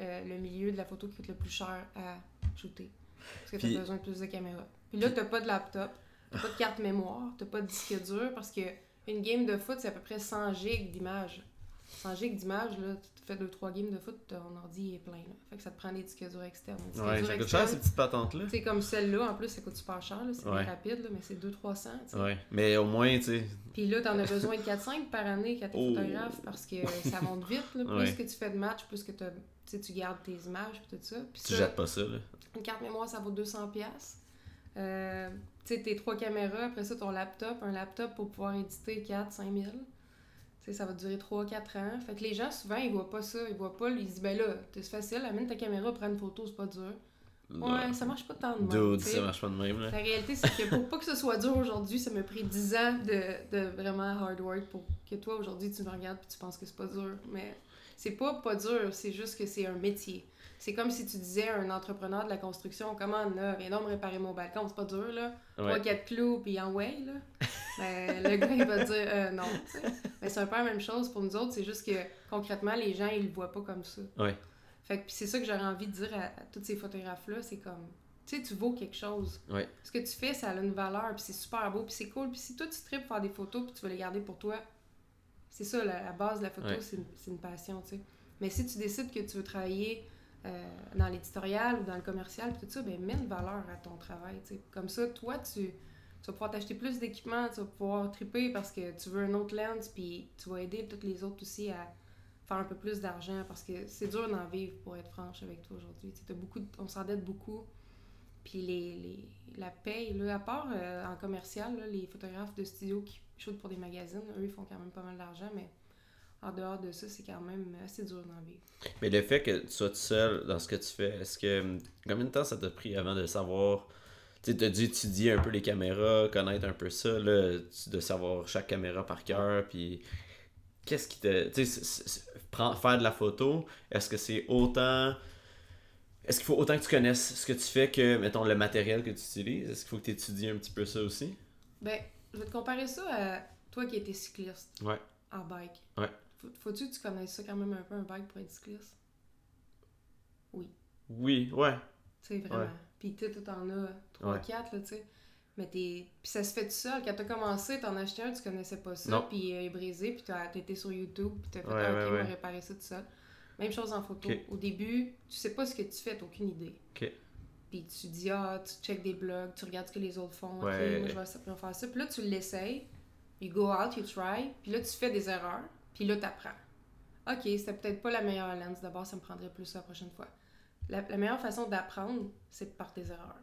euh, le milieu de la photo qui coûte le plus cher à shooter. Parce que t'as Puis- besoin de plus de caméras. Puis là, t'as pas de laptop, t'as pas de carte mémoire, t'as pas de disque dur parce que une game de foot, c'est à peu près 100 gigs d'images. 100 gigs d'images, là, tu fais 2-3 games de foot, ton ordi est plein. Là. Fait que ça te prend des disques durs externes. Disques Ouais, durs ça coûte cher ces petites patentes-là. tu sais, comme celle-là, en plus, ça coûte super cher, là, c'est Ouais. rapide, là, mais c'est 200-300. tu sais. Ouais, mais au moins, tu sais, Puis là, t'en as besoin de 4-5 par année quand t'es Oh. photographe parce que ça monte vite. Là. Plus Ouais. que tu fais de matchs, plus que tu tu gardes tes images et tout ça. Puis tu ça, jettes pas ça, là. une carte mémoire, ça vaut 200$. piastres. Euh, tu sais, tes trois caméras, après ça, ton laptop. Un laptop pour pouvoir éditer 4-5 000. Ça va durer 3-4 ans. Fait que les gens, souvent, ils voient pas ça. Ils voient pas, ils se disent, ben là, c'est facile, amène ta caméra, prends une photo, c'est pas dur. Ouais, ça marche pas tant de même. Dude, ça marche pas de même, là. La réalité, c'est que pour pas que ce soit dur aujourd'hui, ça m'a pris 10 ans de, de vraiment hard work pour que toi, aujourd'hui, tu me regardes et tu penses que c'est pas dur. Mais c'est pas pas dur, c'est juste que c'est un métier. C'est comme si tu disais à un entrepreneur de la construction, comment là, viens donc me réparer mon balcon, c'est pas dur, là. Trois, quatre clous, puis en way, là. Ben, le gars, il va dire, euh, non, tu sais. Mais c'est un peu la même chose pour nous autres, c'est juste que concrètement, les gens, ils le voient pas comme ça. Ouais. Fait que c'est ça que j'aurais envie de dire à, à tous ces photographes-là, c'est comme, tu sais, tu vaux quelque chose. Ouais. Ce que tu fais, ça a une valeur, puis c'est super beau, puis c'est cool. Puis si toi, tu tripes faire des photos, puis tu veux les garder pour toi, c'est ça, la, la base de la photo, Ouais. c'est une, c'est une passion, tu sais. Mais si tu décides que tu veux travailler euh, dans l'éditorial ou dans le commercial, tout ça, ben mets une valeur à ton travail. Comme ça, toi, tu, vas pouvoir t'acheter plus d'équipements, tu vas pouvoir triper parce que tu veux un autre lens, puis tu vas aider toutes les autres aussi à faire un peu plus d'argent parce que c'est dur d'en vivre pour être franche avec toi aujourd'hui. On s'endette beaucoup. Puis les, les- la paye, là, à part euh, en commercial, là, les photographes de studio qui shootent pour des magazines, eux, ils font quand même pas mal d'argent, mais en dehors de ça, c'est quand même assez dur d'en vivre. Mais le fait que tu sois tout seul dans ce que tu fais, est-ce que. hum, Combien de temps ça t'a pris avant de savoir. Tu t'as dû étudier un peu les caméras, connaître un peu ça, là, de savoir chaque caméra par cœur, puis. Qu'est-ce qui te. Tu sais, faire de la photo, est-ce que c'est autant. Est-ce qu'il faut autant que tu connaisses ce que tu fais que, mettons, le matériel que tu utilises? Est-ce qu'il faut que tu étudies un petit peu ça aussi? Ben, je vais te comparer ça à toi qui étais cycliste Ouais. en bike. Ouais. Faut- Faut-tu que tu connaisses ça quand même un peu, un bike pour être cycliste? Oui, ouais. Tu sais, vraiment. Puis tu tout en as 3, Ouais. 4, là, tu sais. Mais t'es... Puis ça se fait tout seul. Quand t'as commencé, t'en as acheté un, tu connaissais pas ça, Non. puis euh, il est brisé, puis t'as été sur YouTube, puis t'as fait Ouais, ah, ouais, ok, ouais. réparer ça tout seul. Même chose en photo. Au début, tu sais pas ce que tu fais, t'as aucune idée. Ok. Puis tu dis, ah, tu check des blogs, tu regardes ce que les autres font. Ok, moi, je vais je vais faire ça. Puis là, tu l'essayes. You go out, you try. Puis là, tu fais des erreurs. Puis là, tu apprends. Ok, c'était peut-être pas la meilleure lens. D'abord, ça me prendrait plus la prochaine fois. La, la meilleure façon d'apprendre, c'est par tes erreurs.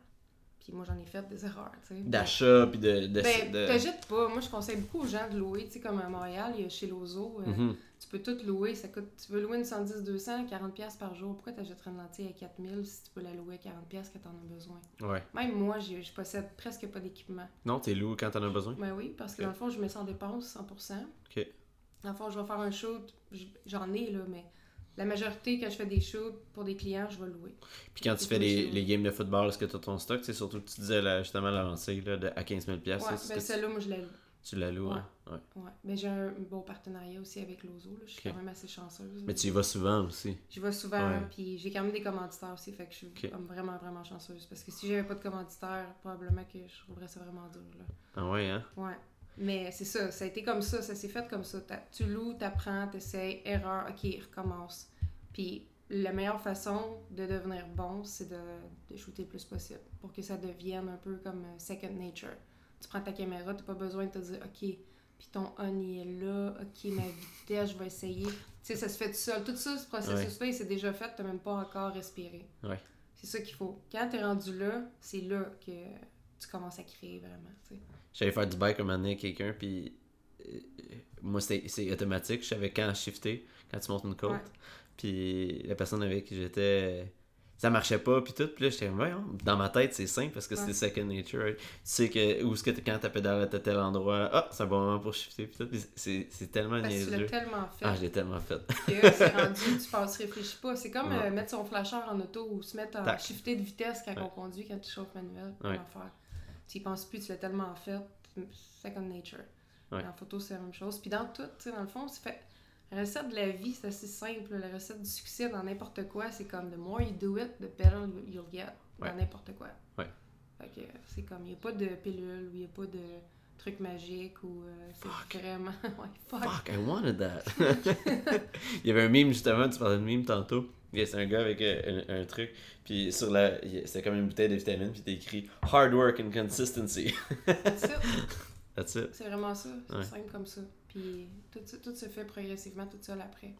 Puis moi, j'en ai fait des erreurs, tu sais. D'achat, puis de. de, Ben, de- t'agites pas. Moi, je conseille beaucoup aux gens de louer. Tu sais, comme à Montréal, il y a chez Lozo, euh, Mhm. tu peux tout louer. Ça coûte, tu veux louer une 110, 200, 40$ piastres par jour. Pourquoi t'achèterais une lentille à 4000 si tu peux la louer à 40$ piastres quand t'en as besoin? Ouais. Même moi, j'ai- je possède presque pas d'équipement. Non, t'es loup quand t'en as besoin? Ben oui, parce que dans le fond, je mets ça en dépense 100%. Ok. Le fond, je vais faire un shoot, j- j'en ai là, mais la majorité, quand je fais des shoots pour des clients, je vais louer. Puis quand tu fais les, les games de football, est-ce que tu as ton stock? C'est surtout que tu disais là, justement la lancée là, de, à 15 000 Ouais, piastres, est-ce ben celle-là, moi, je la loue. tu, tu la loues. Ouais. hein? Ouais. Ouais. Mais j'ai un bon partenariat aussi avec Lozo. Là. Je suis quand même assez chanceuse. Mais tu y vas souvent aussi. Je vais souvent, Ouais. puis j'ai quand même des commanditaires aussi, fait que je suis vraiment, vraiment chanceuse. Parce que si j'avais pas de commanditaires, probablement que je trouverais ça vraiment dur. Là. Ah ouais, hein? Ouais. Mais c'est ça, ça a été comme ça, ça s'est fait comme ça. Tu loues, t'apprends, t'essayes, erreur, ok, recommence. Puis la meilleure façon de devenir bon, c'est de, de shooter le plus possible pour que ça devienne un peu comme euh, second nature. Tu prends ta caméra, t'as pas besoin de te dire, ok, puis ton on il est là, ok, ma vitesse, je vais essayer. Tu sais, ça se fait tout seul. Tout ça, ce processus-là, il s'est déjà fait, t'as même pas encore respiré. Ouais. C'est ça qu'il faut. Quand t'es rendu là, c'est là que tu commences à créer vraiment, tu sais. J'allais faire du bike un moment donné avec quelqu'un, puis euh, moi, c'est automatique. Je savais quand shifter, quand tu montes une côte. Ouais. Puis la personne avec qui j'étais, ça marchait pas, puis tout. Puis là, j'étais, voyons, dans ma tête, c'est simple parce que Ouais. c'est second nature. right? Tu sais que, où est-ce que quand t'as pédalé à tel endroit, ah, c'est un bon moment pour shifter, puis tout. C'est, tellement Parce que tu niaiseux. l'as tellement fait. Ah, je l'ai tellement fait. que c'est rendu, tu passes, réfléchis pas. C'est comme Ouais. euh, mettre son flasheur en auto ou se mettre Tac. shifter de vitesse quand Ouais. on conduit, quand tu chauffes manuel. Ouais. Comment faire. Tu penses plus, tu l'as tellement fait. Second nature. Ouais. En photo, c'est la même chose. Puis dans tout, tu sais, dans le fond, c'est fait. La recette de la vie, c'est assez simple. La recette du succès dans n'importe quoi, c'est comme the more you do it, the better you'll get Ouais. dans n'importe quoi. Ouais. Fait que c'est comme, il n'y a pas de pilule ou il n'y a pas de truc magique ou euh, c'est vraiment. ouais, fuck. Fuck, I wanted that. il y avait un meme justement, tu parlais de meme tantôt. C'est un gars avec euh, un, un truc, puis sur la. C'était comme une bouteille de vitamine, puis t'as écrit Hard work and consistency. That's it. That's it. C'est vraiment ça. C'est Ouais. simple comme ça. Puis tout, ça- tout se fait progressivement, tout seul après.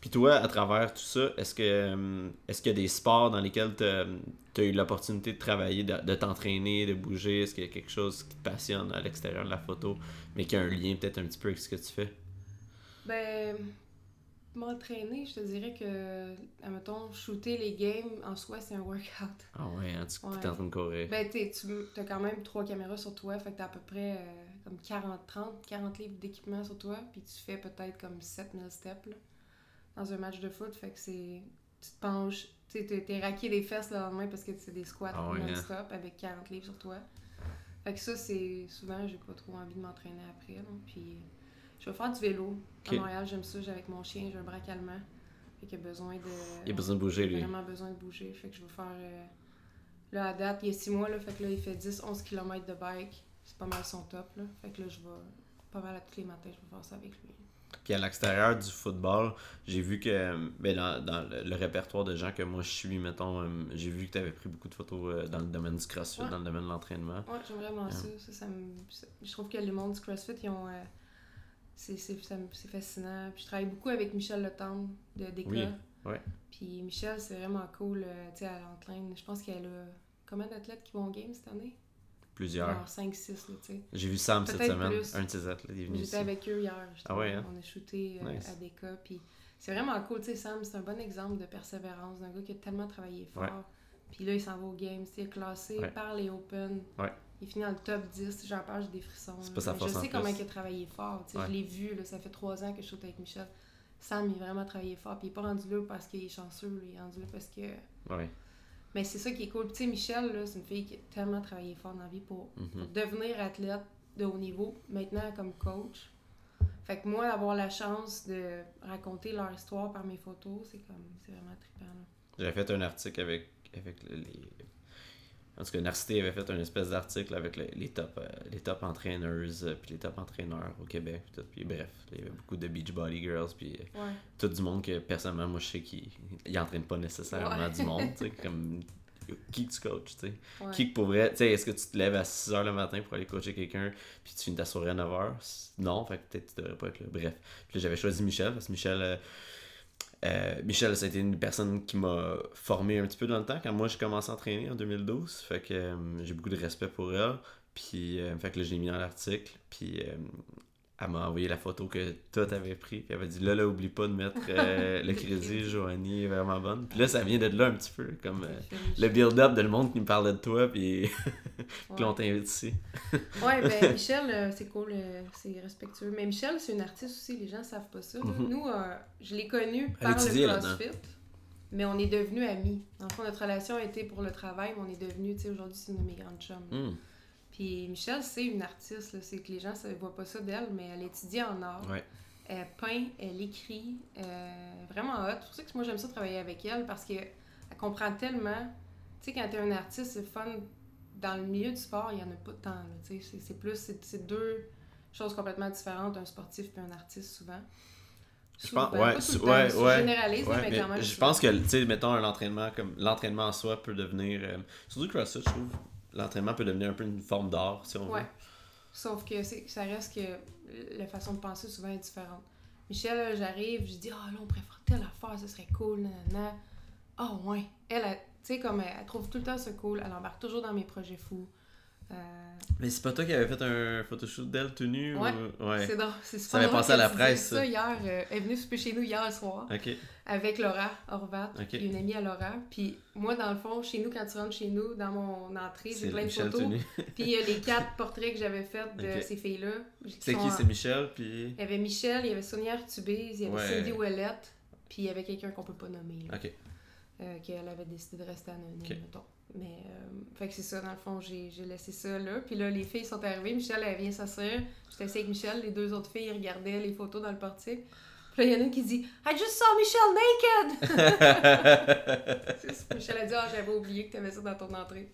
Puis toi, à travers tout ça, est-ce que euh, est-ce qu'il y a des sports dans lesquels tu as eu l'opportunité de travailler, de, de t'entraîner, de bouger? Est-ce qu'il y a quelque chose qui te passionne à l'extérieur de la photo, mais qui a un lien peut-être un petit peu avec ce que tu fais? Ben, m'entraîner, je te dirais que, admettons, shooter les games en soi, c'est un workout. Ah ouais, hein, tu Ouais. es en train de courir. Ben, t'es- tu as quand même trois caméras sur toi, fait que t'as à peu près euh, comme 40, 30, 40 livres d'équipement sur toi, puis tu fais peut-être comme 7000 steps là, dans un match de foot, fait que c'est. Tu te penches, tu sais, t'es- t'es raqué les fesses le lendemain parce que c'est des squats Ah ouais, hein. non-stop avec 40 livres sur toi. Fait que ça, c'est. Souvent, j'ai pas trop envie de m'entraîner après, là, puis. Je vais faire du vélo. Ok. À Montréal, j'aime ça, j'ai avec mon chien, j'ai un bras calmant. Fait qu'il a besoin de. Il a besoin de bouger, lui. vraiment besoin de bouger. Fait que je vais faire. euh, Là, à date, il y a 6 mois, là, fait que là, il fait 10-11 km de bike. C'est pas mal son top, là. Fait que là, je vais. Pas mal à tous les matins, je vais faire ça avec lui. Puis à l'extérieur du football, j'ai vu que ben, dans, dans le, répertoire de gens que moi je suis, mettons, euh, j'ai vu que tu avais pris beaucoup de photos euh, dans le domaine du crossfit, Ouais. dans le domaine de l'entraînement. Ouais, j'aime vraiment Ouais. ça. ça, ça me- Je trouve que les mondes du CrossFit, ils ont. euh, c'est c'est- c'est fascinant. Puis je travaille beaucoup avec Michel Letendre de DECA. Oui, ouais. Puis Michel, c'est vraiment cool. euh, tu sais, elle entraîne. Je pense qu'elle a. Combien d'athlètes qui vont au game cette année? Plusieurs. Genre 5-6, là, tu sais. J'ai vu Sam cette semaine, plus. un de ses athlètes est venu J'étais avec eux hier. Ah ouais, hein? On a shooté euh, Nice. à DECA. Puis c'est vraiment cool. Tu sais, Sam, c'est un bon exemple de persévérance d'un gars qui a tellement travaillé fort. Ouais. Puis là, il s'en va au game. Tu sais, classé Ouais. par les Open. Ouais. Il finit dans le top 10. J'en parle, j'ai des frissons. Pas sa force Je en sais plus. comment il a travaillé fort. Ouais. Je l'ai vu. Là, ça fait trois ans que je shoot avec Michel. Sam, il a vraiment travaillé fort. Puis il est pas rendu là parce qu'il est chanceux. Il est rendu là parce que. Ouais. Mais c'est ça qui est cool. Tu sais, Michel, c'est une fille qui a tellement travaillé fort dans la vie pour Mhm. pour devenir athlète de haut niveau, maintenant comme coach. Fait que moi, avoir la chance de raconter leur histoire par mes photos, c'est comme, c'est vraiment trippant. J'avais fait un article avec, avec le- les. En tout cas, Narcité avait fait un espèce d'article avec le- les top, euh, les top entraîneuses, euh, puis les top entraîneurs au Québec. Puis, tout. Puis bref, il y avait beaucoup de Beachbody Girls, puis euh, Ouais. tout du monde que personnellement, moi je sais qu'ils ils entraînent pas nécessairement Ouais. du monde. tu sais, Comme qui que tu coaches, tu sais. Ouais. Qui que pour vrai, tu sais, est-ce que tu te lèves à 6h le matin pour aller coacher quelqu'un, puis tu finis ta soirée à 9h? Non, fait que peut-être tu devrais pas être là. Bref. Puis j'avais choisi Michel, parce que Michel, euh, Michel, ça a été une personne qui m'a formé un petit peu dans le temps, quand moi j'ai commencé à entraîner en 2012. Fait que euh, j'ai beaucoup de respect pour elle. Puis, euh, fait que là, je l'ai mis dans l'article, puis elle m'a envoyé la photo que toi t'avais pris, puis elle m'a dit là, là, oublie pas de mettre euh, le crédit, Joanie est vraiment bonne. Puis là, ça vient de là un petit peu, comme euh, le build-up de le monde qui me parlait de toi, puis puis on t'invite ici. Ouais, ben Michel, euh, c'est cool, c'est respectueux. Mais Michel, c'est une artiste aussi, les gens savent pas ça. Mhm. Nous, euh, je l'ai connu Elle par le. CrossFit, mais on est devenus amis. Le fond, notre relation a été pour le travail, mais on est devenus, tu sais, aujourd'hui, c'est une de mes grandes chums. Hmm, Puis Michel, c'est une artiste, c'est que les gens ne voient pas ça d'elle, mais elle étudie en art. Ouais. Elle peint, elle écrit, euh, vraiment hot. C'est pour ça que moi j'aime ça travailler avec elle parce qu'elle comprend tellement. Tu sais, quand t'es un artiste, c'est fun. Dans le milieu du sport, il n'y en a pas tant. tu. C'est plus, c'est deux choses complètement différentes, un sportif et un artiste souvent. Je Souvent, pense, ouais, su- le temps, ouais, ouais, ouais, mais, mais quand même. je souvent. pense que, tu sais, mettons un entraînement comme l'entraînement en soi peut devenir, euh, surtout CrossFit, je trouve, l'entraînement peut devenir un peu une forme d'art, si on veut. Ouais. Sauf que ça reste que la façon de penser souvent est différente. Michel, j'arrive, je dis Ah là, on préfère telle affaire, ce serait cool, nanana. Ah ouais. Elle, elle, tu sais, comme elle, elle trouve tout le temps ça cool, elle embarque toujours dans mes projets fous. Euh, Mais c'est pas toi qui avais fait un photoshoot d'elle tenue Ouais. ou... ouais. C'est drôle, c'est Ça super avait drôle passé à la presse, ça ça. hier. euh, elle est venue souper chez nous hier soir Ok. avec Laura Horvat, Ok. qui est une amie à Laura. Puis moi, dans le fond, chez nous, quand tu rentres chez nous, dans mon entrée, j'ai plein de Michel photos. Puis il y a les quatre portraits que j'avais faits de ces filles-là. C'est qui? en- C'est Michel, puis. Il y avait Michel, il y avait Sonia Artubise, il y avait Ouais. Cindy Ouellette, puis il y avait quelqu'un qu'on peut pas nommer, là, Ok. euh, qu'elle avait décidé de rester anonyme, mettons. Mais, euh, fait que c'est ça, dans le fond, j'ai j'ai laissé ça là. Puis là, les filles sont arrivées, Michel, elle vient s'asseoir. J'étais assise avec Michel, les deux autres filles regardaient les photos dans le portique. Puis là, il y en a une qui dit « I just saw Michel naked! » Michel a dit « Ah, j'avais oublié que tu avais ça dans ton entrée. »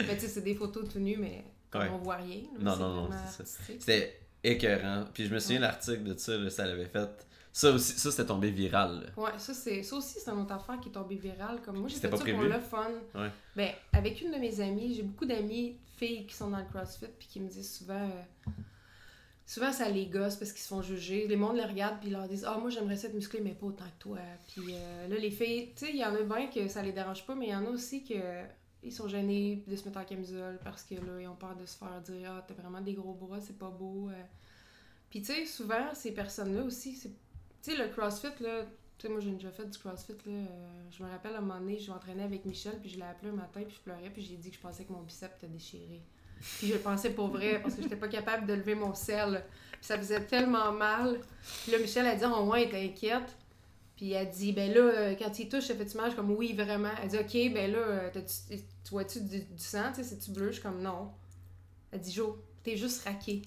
Mais tu sais, c'est des photos tout nues, mais comme Ouais. on voit rien. là, Non, non, non, c'est ça. C'était écœurant. Puis je me souviens, Ouais. l'article de ça, là, ça l'avait fait. Ça aussi, ça c'était tombé viral. là. Ouais, ça, c'est, ça aussi, c'est une autre affaire qui est tombée virale. Comme moi, j'ai fait ça pour le fun. Ouais. Ben, avec une de mes amies, j'ai beaucoup d'amies filles qui sont dans le CrossFit puis qui me disent souvent. euh, souvent, ça les gosse parce qu'ils se font juger. Les mondes les regardent puis ils leur disent Ah, moi, j'aimerais ça être musclé, mais pas autant que toi. Puis euh, là, les filles, tu sais, il y en a bien que ça les dérange pas, mais il y en a aussi que. Ils sont gênés de se mettre en camisole parce que là, ils ont peur de se faire dire Ah, t'as vraiment des gros bras, c'est pas beau. euh. Puis tu sais, souvent, ces personnes-là aussi, c'est tu sais, le CrossFit, là, tu sais, moi, j'ai déjà fait du CrossFit, là. euh, je me rappelle, à un moment donné, je m'entraînais avec Michel, puis je l'ai appelé un matin, puis je pleurais, puis j'ai dit que je pensais que mon bicep était déchiré. Puis je le pensais pour vrai, parce que j'étais pas capable de lever mon sel. Puis ça faisait tellement mal. Puis là, Michel a dit, au moins, elle inquiète. Puis elle dit, ben là, euh, quand il touche, ça fait-tu mal? Je suis comme, oui, vraiment. Elle dit, ok, ben là, euh, tu vois-tu du, du sang? Tu sais, c'est-tu bleu? Je suis comme, non. Elle dit, Jo, t'es juste raqué.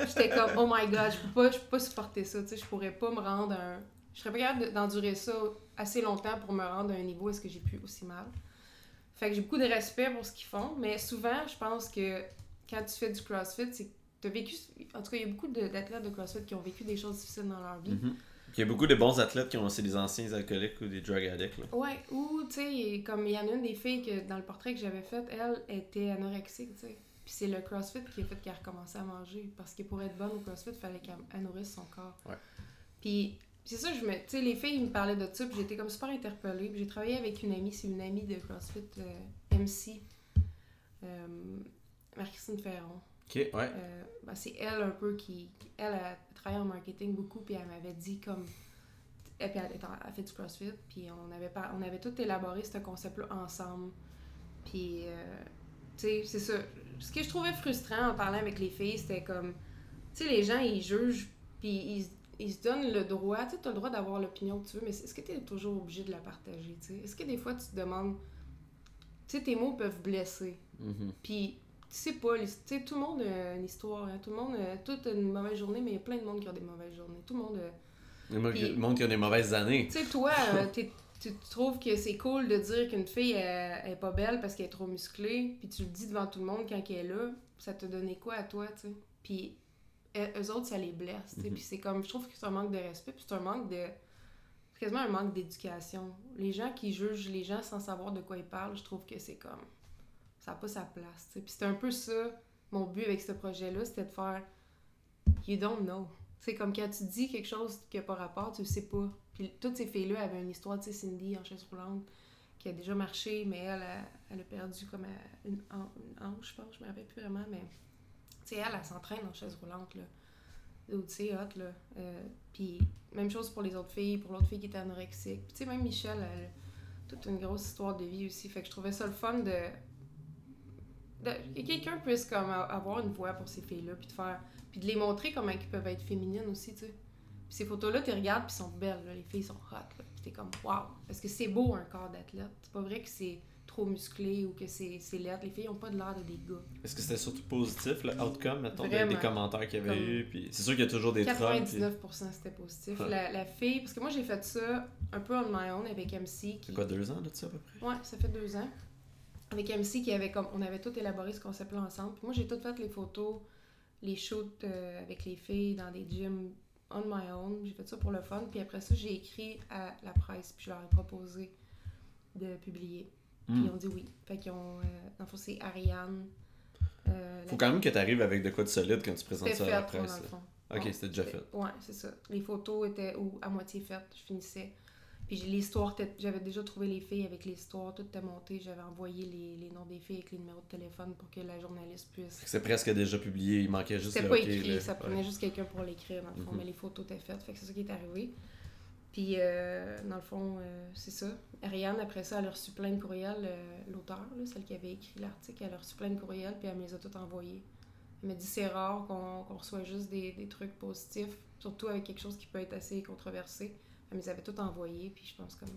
J'étais comme, oh my god, je peux pas, je peux pas supporter ça. Tu sais, je pourrais pas me rendre à un. Je serais pas capable de- d'endurer ça assez longtemps pour me rendre à un niveau où est-ce que j'ai pu aussi mal. Fait que j'ai beaucoup de respect pour ce qu'ils font, mais souvent, je pense que quand tu fais du CrossFit, c'est que t'as vécu. En tout cas, il y a beaucoup d'athlètes de CrossFit qui ont vécu des choses difficiles dans leur vie. Mhm. Puis Il y a beaucoup de bons athlètes qui ont c'est des anciens alcooliques ou des drug addicts. Là. Ouais, ou tu sais, comme il y en a une des filles que dans le portrait que j'avais fait, elle était anorexique, tu sais. Puis c'est le CrossFit qui a fait qu'elle a recommencé à manger. Parce que pour être bonne au CrossFit, il fallait qu'elle nourrisse son corps. Ouais. Puis c'est ça, je me. Tu sais, les filles, ils me parlaient de ça, puis j'étais comme super interpellée. Puis j'ai travaillé avec une amie, c'est une amie de CrossFit, euh, MC, euh, Marie-Christine Ferron. Ok, ouais. Euh, ben, c'est elle un peu qui, Elle a travaillé en marketing beaucoup, puis elle m'avait dit comme. Et puis elle, elle fait du CrossFit, puis on avait, on avait tout élaboré ce concept-là ensemble. Puis, euh, tu sais, c'est ça. Ce que je trouvais frustrant en parlant avec les filles, c'était comme. Tu sais, les gens, ils jugent, puis ils, ils se donnent le droit. Tu sais, as le droit d'avoir l'opinion que tu veux, mais est-ce que tu es toujours obligé de la partager, tu sais? Est-ce que des fois, tu te demandes. Tu sais, tes mots peuvent blesser? Mhm. Puis, tu sais pas, tu sais, tout le monde a une histoire. hein. Tout le monde, a- tout a une mauvaise journée, mais il y a plein de monde qui a des mauvaises journées. Tout le monde. a- Le monde qui- Puis- le monde qui a des mauvaises années. Tu sais, toi, euh, t'es- tu tu trouves que c'est cool de dire qu'une fille elle, elle est pas belle parce qu'elle est trop musclée, puis tu le dis devant tout le monde quand elle est là, ça te donnait quoi à toi, tu sais? Puis eux autres, ça les blesse, tu sais. Mhm. Puis c'est comme, je trouve que c'est un manque de respect, puis c'est un manque de. quasiment un manque d'éducation. Les gens qui jugent les gens sans savoir de quoi ils parlent, je trouve que c'est comme. Ça n'a pas sa place. tu sais. Puis c'était un peu ça, mon but avec ce projet-là, c'était de faire. You don't know. C'est comme quand tu dis quelque chose qui n'a pas rapport, tu le sais pas. Toutes ces filles-là avaient une histoire, tu sais, Cindy en chaise roulante, qui a déjà marché, mais elle, a, elle a perdu comme une, une hanche, je pense, je me rappelle plus vraiment, mais tu sais, elle, elle s'entraîne en chaise roulante, là. Ou, tu sais, hot, là. Euh, puis même chose pour les autres filles, pour l'autre fille qui était anorexique. Puis tu sais, même Michel, elle a toute une grosse histoire de vie aussi. Fait que je trouvais ça le fun de... que quelqu'un puisse comme avoir une voix pour ces filles-là, puis de faire... Puis de les montrer comment elles peuvent être féminines aussi, tu sais. Puis ces photos-là, tu regardes, puis elles sont belles, là. Les filles sont hot, là. Puis t'es comme, wow! Parce que c'est beau, un corps d'athlète. C'est pas vrai que c'est trop musclé ou que c'est c'est laid. Les filles ont pas de l'air de des gars. Est-ce que c'était surtout positif, le outcome, mettons, des- commentaires qu'il y avait eu? Puis c'est sûr qu'il y a toujours des trolls. puis- 99% c'était positif. Ouais. La, la fille, parce que moi j'ai fait ça un peu on my own avec MC. Qui... C'est quoi, deux ans de ça à peu près? Ouais, ça fait deux ans. Avec MC qui avait comme. On avait tout élaboré ce concept-là ensemble. Puis moi j'ai tout fait les photos, les shoots euh, avec les filles dans des gyms on my own. J'ai fait ça pour le fun. Puis après ça, j'ai écrit à la presse. Puis je leur ai proposé de publier. Puis Hmm. ils ont dit oui. Fait qu'ils ont. euh, c'est Ariane. euh, Faut quand même que tu arrives avec de quoi de solide quand tu présentes ça à la presse. Ok, c'était déjà fait. Ouais, c'est ça. Les photos étaient ou à moitié faites, je finissais. Puis l'histoire, j'avais déjà trouvé les filles avec l'histoire, tout était monté. J'avais envoyé les, les noms des filles avec les numéros de téléphone pour que la journaliste puisse. C'est presque déjà publié, il manquait juste C'était le pas écrit, ça prenait Ouais. juste quelqu'un pour l'écrire, dans le fond, Mhm. mais les photos étaient faites. Fait que c'est ça qui est arrivé. Puis, euh, dans le fond, euh, c'est ça. Ariane, après ça, elle a reçu plein de courriels. euh, L'auteur, celle qui avait écrit l'article, elle a reçu plein de courriels, puis elle me les a tous envoyés. Elle m'a dit c'est rare qu'on qu'on reçoit juste des, des trucs positifs, surtout avec quelque chose qui peut être assez controversé. Elle me les avait tous envoyés, puis je pense comme.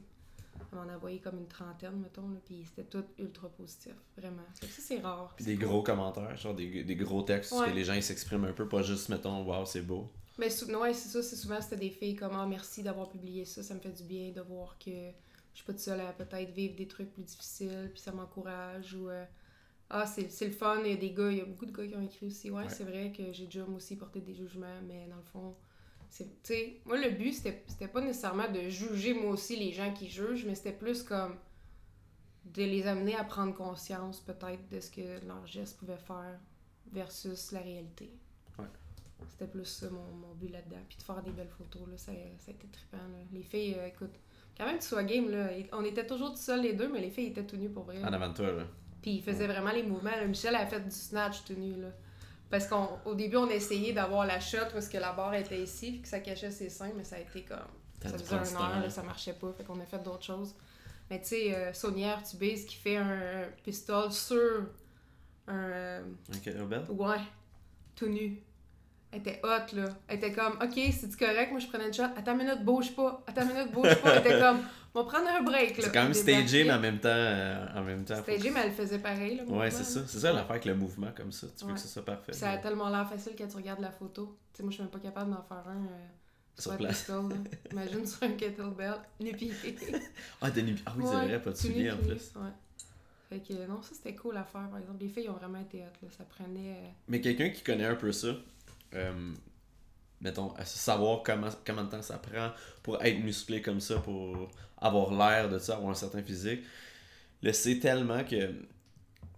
Elle m'en a envoyé comme une trentaine, mettons, là, puis c'était tout ultra positif, vraiment. Ça, c'est rare. Puis des cool. gros commentaires, genre des, des gros textes, Ouais. que les gens s'expriment un peu, pas juste, mettons, wow, c'est beau. Mais sou- ouais, c'est ça, c'est souvent c'était des filles comme ah, merci d'avoir publié ça, ça me fait du bien de voir que je suis pas toute seule à peut-être vivre des trucs plus difficiles, puis ça m'encourage ou euh, ah c'est c'est le fun, il y a des gars, il y a beaucoup de gars qui ont écrit aussi, ouais, Ouais. c'est vrai que j'ai déjà moi aussi porté des jugements, mais dans le fond c'est moi le but c'était pas nécessairement de juger moi aussi les gens qui jugent, mais c'était plus comme de les amener à prendre conscience peut-être de ce que leur geste pouvait faire versus la réalité. Ouais. C'était plus ça mon, mon but là-dedans. Puis de faire des belles photos, là, ça, ça a été trippant. là. Les filles, euh, écoute, quand même tu sois game, là, on était toujours tout seuls les deux, mais les filles étaient tout nues pour vrai. En avant de toi, là. Puis ils faisaient vraiment les mouvements. là. Michel a fait du snatch tout nu, là. Parce qu'au début, on a essayé d'avoir la shot parce que la barre était ici, puis que ça cachait ses seins, mais ça a été comme. Ça faisait du heure, ça marchait pas, fait qu'on a fait d'autres choses. Mais tu sais, euh, Saunière Tubise qui fait un pistol sur un. Ok, Rebelle? Ouais, tout nu. Elle était hot, là. Elle était comme, OK, c'est correct, moi je prenais une shot. Attends une minute, bouge pas. Attends une minute, bouge pas. Elle était comme, on va prendre un break, là. C'est quand même stagé, mais en même temps. euh, en même temps Stagé, mais elle faisait pareil, là. Ouais, c'est ça. C'est ça l'affaire avec le mouvement comme ça. Tu veux que ce soit parfait. Puis ça a tellement l'air facile quand tu regardes la photo. Tu sais, moi je suis même pas capable d'en faire un. euh, Sur place. Imagine sur un kettlebell, nu. Ah, Denis. Ah oui, c'est Ouais, vrai, pas de nu, souliers en nu, plus. Ouais. Fait que non, ça c'était cool à faire, par exemple. Les filles ont vraiment été hot, là. Ça prenait. euh, Mais quelqu'un qui connaît un peu ça, euh, mettons, à savoir comment, comment de temps ça prend pour être musclé comme ça, pour avoir l'air de ça, avoir un certain physique, le sait tellement que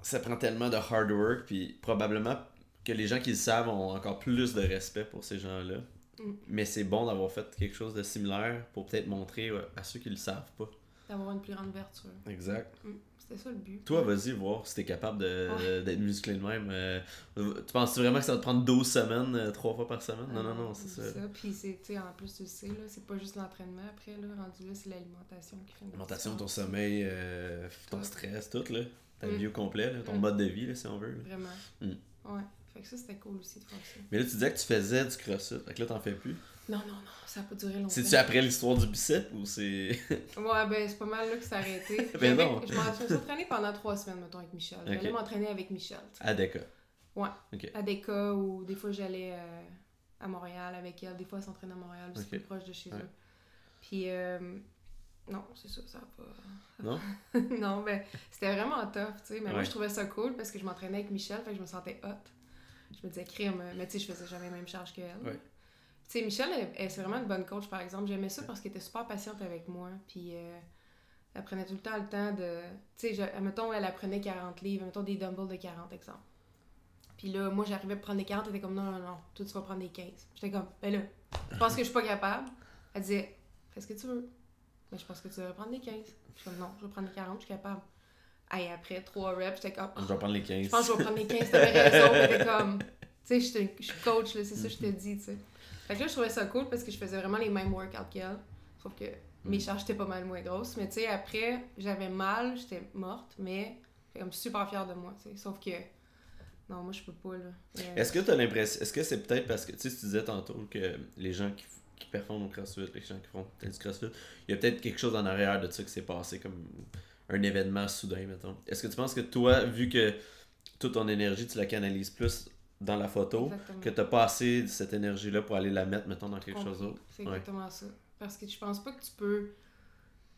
ça prend tellement de hard work, puis probablement que les gens qui le savent ont encore plus de respect pour ces gens-là. Mm. Mais c'est bon d'avoir fait quelque chose de similaire pour peut-être montrer à ceux qui le savent pas. d'avoir une plus grande ouverture. Exact. Mm, C'était ça le but. Toi, vas-y, voir si t'es capable Ouais. d'être musclé de même. Euh, tu penses vraiment que ça va te prendre 12 semaines, euh, 3 fois par semaine? Non, non, non, c'est ça. ça. Puis c'est, tu sais, en plus, tu sais, là, c'est pas juste l'entraînement après, là. Rendu là, c'est l'alimentation qui fait L'alimentation, ton sommeil, euh, ton stress, tout, là. Ta Mm. vie au complet, là, ton Mm. mode de vie, là, si on veut. là. Vraiment. Mm. Ouais. Fait que ça, c'était cool aussi de faire ça. Mais là, tu disais que tu faisais du crossfit. Fait que là, t'en fais plus. Non, non, non, ça a pas duré longtemps. C'est-tu après l'histoire du bicep ou c'est. Ouais, ben c'est pas mal là que ça a arrêté. Ben non. Je me suis entraînée pendant trois semaines, mettons, avec Michel. Ok. J'allais m'entraîner avec Michel. tu sais. à Deca? À des cas où des fois j'allais euh, à Montréal avec elle. Des fois elle s'entraînait à Montréal, c'est plus proche de chez Ouais. eux. Puis, euh, non, c'est ça, ça a pas. Non? non, mais c'était vraiment tough, tu sais. Mais moi, Ouais. je trouvais ça cool parce que je m'entraînais avec Michel, fait que je me sentais hot. Je me disais, crime, mais tu sais, je faisais jamais la même charge qu'elle. Ouais. Tu sais, Michelle, elle, elle, c'est vraiment une bonne coach, par exemple. J'aimais ça parce qu'elle était super patiente avec moi. Puis euh, elle prenait tout le temps le temps de. Tu sais, mettons, elle apprenait 40 livres, mettons des dumbbells de 40, exemple. Puis là, moi, j'arrivais à prendre des 40, elle était comme non, non, non, toi, tu vas prendre des 15. J'étais comme, ben là, je pense que je suis pas capable. Elle disait, fais ce que tu veux. Mais je pense que tu devrais prendre des 15. Je suis comme, non, je vais prendre des 40, je suis capable. Et après 3 reps, j'étais comme, Je vais prendre les 15. je pense que je vais prendre les 15, t'avais raison. Elle était comme, tu sais, je suis- je suis coach, là, c'est ça que je te dis, tu sais. Fait que là, je trouvais ça cool parce que je faisais vraiment les mêmes workouts qu'elle. Sauf que mes charges étaient pas mal moins grosses. Mais tu sais, après, j'avais mal, j'étais morte, mais comme super fière de moi, tu sais. Sauf que, non, moi, je peux pas, là. Euh, Est-ce que tu as l'impression. Est-ce que c'est peut-être parce que tu sais, tu disais tantôt que les gens qui, qui performent au CrossFit, les gens qui font du CrossFit, il y a peut-être quelque chose en arrière de ça qui s'est passé comme un événement soudain, mettons. Est-ce que tu penses que toi, vu que toute ton énergie, tu la canalises plus dans la photo, Exactement. que tu pas assez de cette énergie-là pour aller la mettre, mettons, dans quelque chose d'autre? C'est Ouais. exactement ça. Parce que je pense pas que tu peux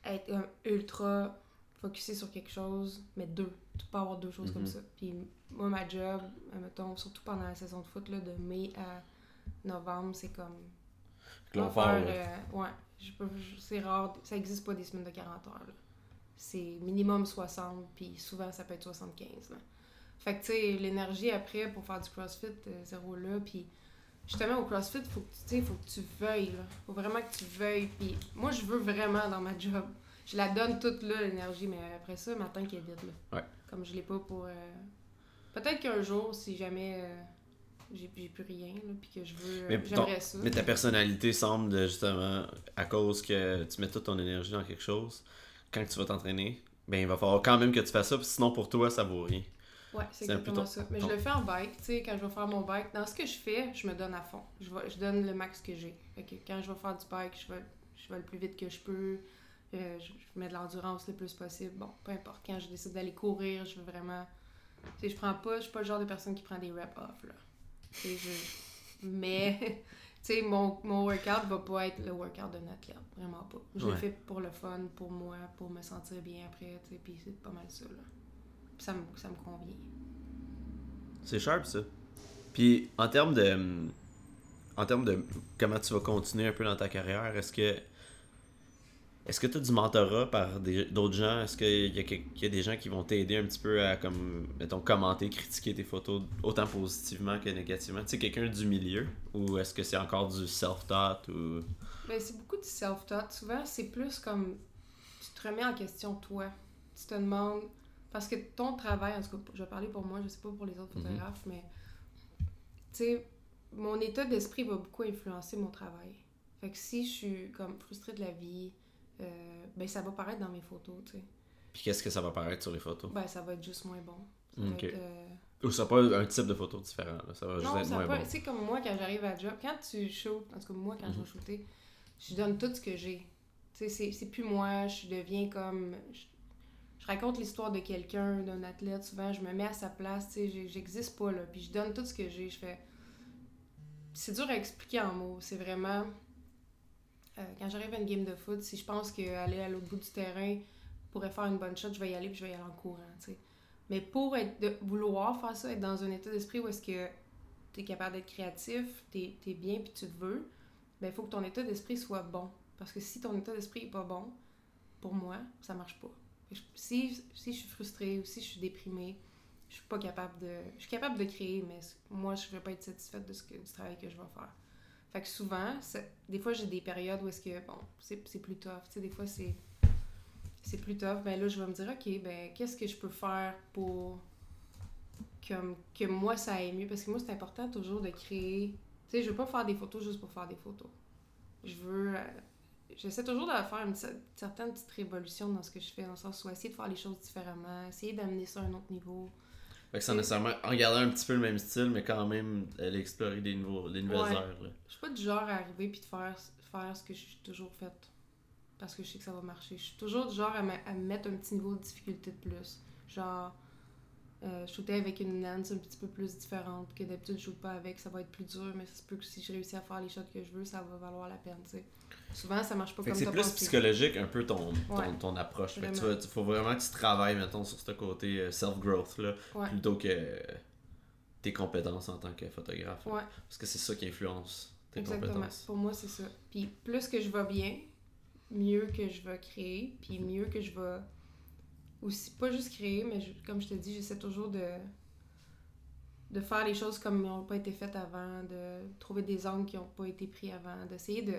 être ultra focusé sur quelque chose, mais deux. Tu peux pas avoir deux choses comme Mhm. ça. Puis moi, ma job, mettons, surtout pendant la saison de foot, là, de mai à novembre, c'est comme. Là. euh, ouais, je peux- je- c'est rare. Ça existe pas des semaines de 40 heures. C'est minimum 60, puis souvent ça peut être 75. Là. Fait que tu sais, l'énergie après pour faire du crossfit, euh, zéro là. Puis justement au crossfit, faut que tu faut que tu veuilles. Là. Faut vraiment que tu veuilles. Puis moi, je veux vraiment dans ma job. Je la donne toute là, l'énergie, mais après ça, ma tank est vide. Là. Ouais. Comme je l'ai pas pour. euh, Peut-être qu'un jour, si jamais euh, j'ai plus rien, là, puis que je veux. euh, J'aimerais ça. Mais ta personnalité semble de, justement, à cause que tu mets toute ton énergie dans quelque chose, quand tu vas t'entraîner, ben il va falloir quand même que tu fasses ça, sinon pour toi ça vaut rien. Ouais, c'est exactement ça. Mais ton- je le fais en bike, tu sais, quand je vais faire mon bike. Dans ce que je fais, je me donne à fond. Je, vais, je donne le max que j'ai. Quand je vais faire du bike, je vais, je vais le plus vite que je peux. Euh, je, je mets de l'endurance le plus possible. Bon, peu importe. Quand je décide d'aller courir, je veux vraiment. Tu sais, je prends pas, je suis pas le genre de personne qui prend des reps off, là. Tu sais, je. Mais. Tu sais, mon, mon workout va pas être le workout d'un athlète. Vraiment pas. Je le fais pour le fun, pour moi, pour me sentir bien après, tu sais, puis c'est pas mal ça, là. Ça me, ça me convient. C'est sharp ça. Puis en termes de en termes de comment tu vas continuer un peu dans ta carrière, est-ce que est-ce que tu as du mentorat par d'autres gens? Est-ce qu'il y, y a des gens qui vont t'aider un petit peu à comme mettons commenter, critiquer tes photos autant positivement que négativement? Tu sais, quelqu'un du milieu? Ou est-ce que c'est encore du self-taught ou? Ben, c'est beaucoup du self-taught. Souvent, c'est plus comme tu te remets en question toi. Tu te demandes. Parce que ton travail, en tout cas, je vais parler pour moi, je sais pas pour les autres Mhm. photographes, mais tu sais, mon état d'esprit va beaucoup influencer mon travail. Fait que si je suis comme frustrée de la vie, euh, ben ça va paraître dans mes photos, tu sais. Puis qu'est-ce que ça va paraître sur les photos? Ben ça va être juste moins bon. Ça va être, euh, Ou ça pas un type de photo différent, là. ça va juste Non, être ça moins peut. bon. Tu sais, comme moi, quand j'arrive à job, quand tu shootes, en tout cas, moi, quand je vais shooter, je donne tout ce que j'ai. Tu sais, c'est- plus moi, je deviens comme. Je raconte l'histoire de quelqu'un, d'un athlète, souvent, je me mets à sa place, tu sais, j'existe pas, là. Puis je donne tout ce que j'ai, je fais. C'est dur à expliquer en mots, c'est vraiment. euh, quand j'arrive à une game de foot, si je pense qu'aller à l'autre bout du terrain pourrait faire une bonne shot, je vais y aller puis je vais y aller en courant, tu sais. Mais pour être vouloir faire ça, être dans un état d'esprit où est-ce que tu es capable d'être créatif, tu es, bien puis tu te veux, ben il faut que ton état d'esprit soit bon. Parce que si ton état d'esprit est pas bon, pour moi, ça marche pas. Si, si je suis frustrée ou si je suis déprimée, je suis pas capable de. Je suis capable de créer, mais moi, je vais pas être satisfaite de ce que, du travail que je vais faire. Fait que souvent, des fois, j'ai des périodes où est-ce que, bon, c'est plus tough. Tu sais, des fois, c'est plus tough. Ben là, je vais me dire, OK, ben, qu'est-ce que je peux faire pour que moi, ça aille mieux? Parce que moi, c'est important toujours de créer. Tu sais, je veux pas faire des photos juste pour faire des photos. Je veux. J'essaie toujours de faire une cer- certaine petite révolution dans ce que je fais, dans le sens où essayer de faire les choses différemment, essayer d'amener ça à un autre niveau. Fait que sans nécessairement en garder un petit peu le même style, mais quand même aller explorer des, nouveaux, des nouvelles Ouais. heures. Je suis pas du genre à arriver puis de faire, faire ce que j'ai toujours fait. Parce que je sais que ça va marcher. Je suis toujours du genre à, me- à mettre un petit niveau de difficulté de plus. Genre, euh, shooter avec une lens un petit peu plus différente que d'habitude je shoot pas avec, ça va être plus dur, mais ça se peut que si je réussis à faire les shots que je veux, ça va valoir la peine, tu sais. Souvent, ça marche pas Fait comme c'est plus pensé. psychologique un peu ton, ton, Ouais. ton approche. Fait que tu faut vraiment que tu travailles, mettons, sur ce côté euh, self-growth, là, Ouais. plutôt que tes compétences en tant que photographe. Ouais. Parce que c'est ça qui influence tes Exactement. compétences. Pour moi, c'est ça. Puis plus que je vais bien, mieux que je vais créer, puis mieux que je vais aussi, pas juste créer, mais je- comme je te dis, j'essaie toujours de de faire les choses comme elles n'ont pas été faites avant, de trouver des angles qui n'ont pas été pris avant, d'essayer de...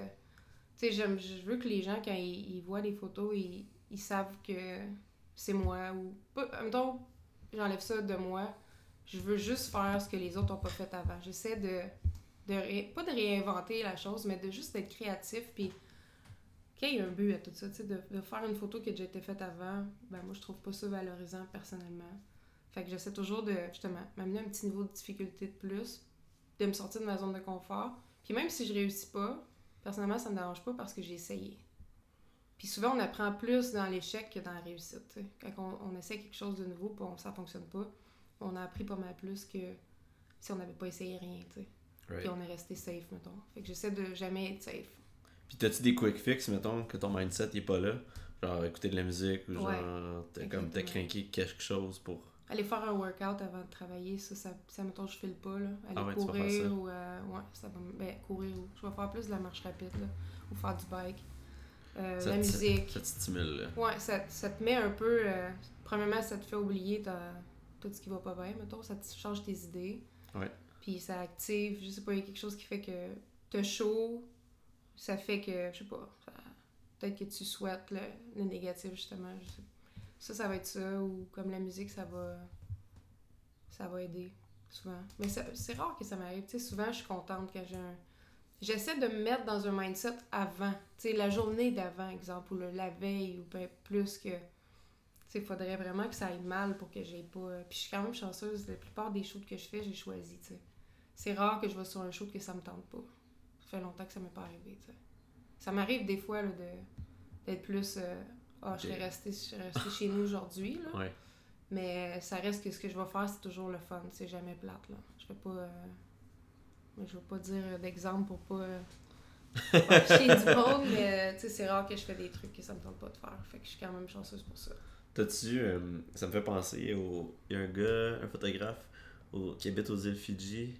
Tu sais, je veux que les gens, quand ils, voient les photos, ils, ils savent que c'est moi, ou... Pas, mettons, j'enlève ça de moi, je veux juste faire ce que les autres n'ont pas fait avant. J'essaie de de pas de réinventer la chose, mais de juste être créatif, puis qu'il y ait un but à tout ça, tu sais, de, de faire une photo qui a déjà été faite avant, ben moi je trouve pas ça valorisant personnellement. Fait que j'essaie toujours de, justement, m'amener un petit niveau de difficulté de plus, de me sortir de ma zone de confort, puis même si je réussis pas, personnellement ça me dérange pas parce que j'ai essayé. Puis souvent on apprend plus dans l'échec que dans la réussite. Quand on, on essaie quelque chose de nouveau, puis on, ça fonctionne pas, on a appris pas mal plus que si on n'avait pas essayé rien, tu sais. Right. Puis on est resté safe, mettons. Fait que j'essaie de jamais être safe. Puis t'as-tu des quick fix, mettons, que ton mindset il est pas là? Genre écouter de la musique ou Ouais, genre t'as comme t'as craqué quelque chose pour. Aller faire un workout avant de travailler, ça, ça, ça mettons, je file pas, là. Aller Ah ouais, courir ou. euh, ouais, ça va. Ben, courir ou. Je vais faire plus de la marche rapide, là. Ou faire du bike. Euh, Ça la musique. Ça te stimule, là. Ouais, ça, ça te met un peu. euh, premièrement, ça te fait oublier ta- tout ce qui va pas bien, mettons. Ça te change tes idées. Ouais. Puis ça active, je sais pas, il y a quelque chose qui fait que t'as chaud. Ça fait que, je sais pas, peut-être que tu souhaites le, le négatif, justement. je sais. Ça, ça va être ça. Ou comme la musique, ça va. Ça va aider, souvent. Mais c'est rare que ça m'arrive. Tu sais, souvent, je suis contente quand j'ai un. J'essaie de me mettre dans un mindset avant. Tu sais, la journée d'avant, exemple, ou le, la veille, ou ben plus que. Tu sais, faudrait vraiment que ça aille mal pour que j'aie pas. Puis je suis quand même chanceuse. La plupart des shows que je fais, j'ai choisi, tu sais. C'est rare que je vais sur un show que ça me tente pas. Ça fait longtemps que ça m'est pas arrivé, tu sais. Ça m'arrive des fois, là, de d'être plus. euh, Ah, je serais restée, restée chez nous aujourd'hui, là. Ouais. Mais ça reste que ce que je vais faire, c'est toujours le fun. C'est jamais plate, là. Je vais pas... euh, Je vais pas dire euh, d'exemple pour pas... euh, du monde, mais euh, tu sais, c'est rare que je fais des trucs que ça me tente pas de faire. Fait que je suis quand même chanceuse pour ça. T'as-tu. euh, ça me fait penser au. Il y a un gars, un photographe, au- qui habite aux îles Fidji.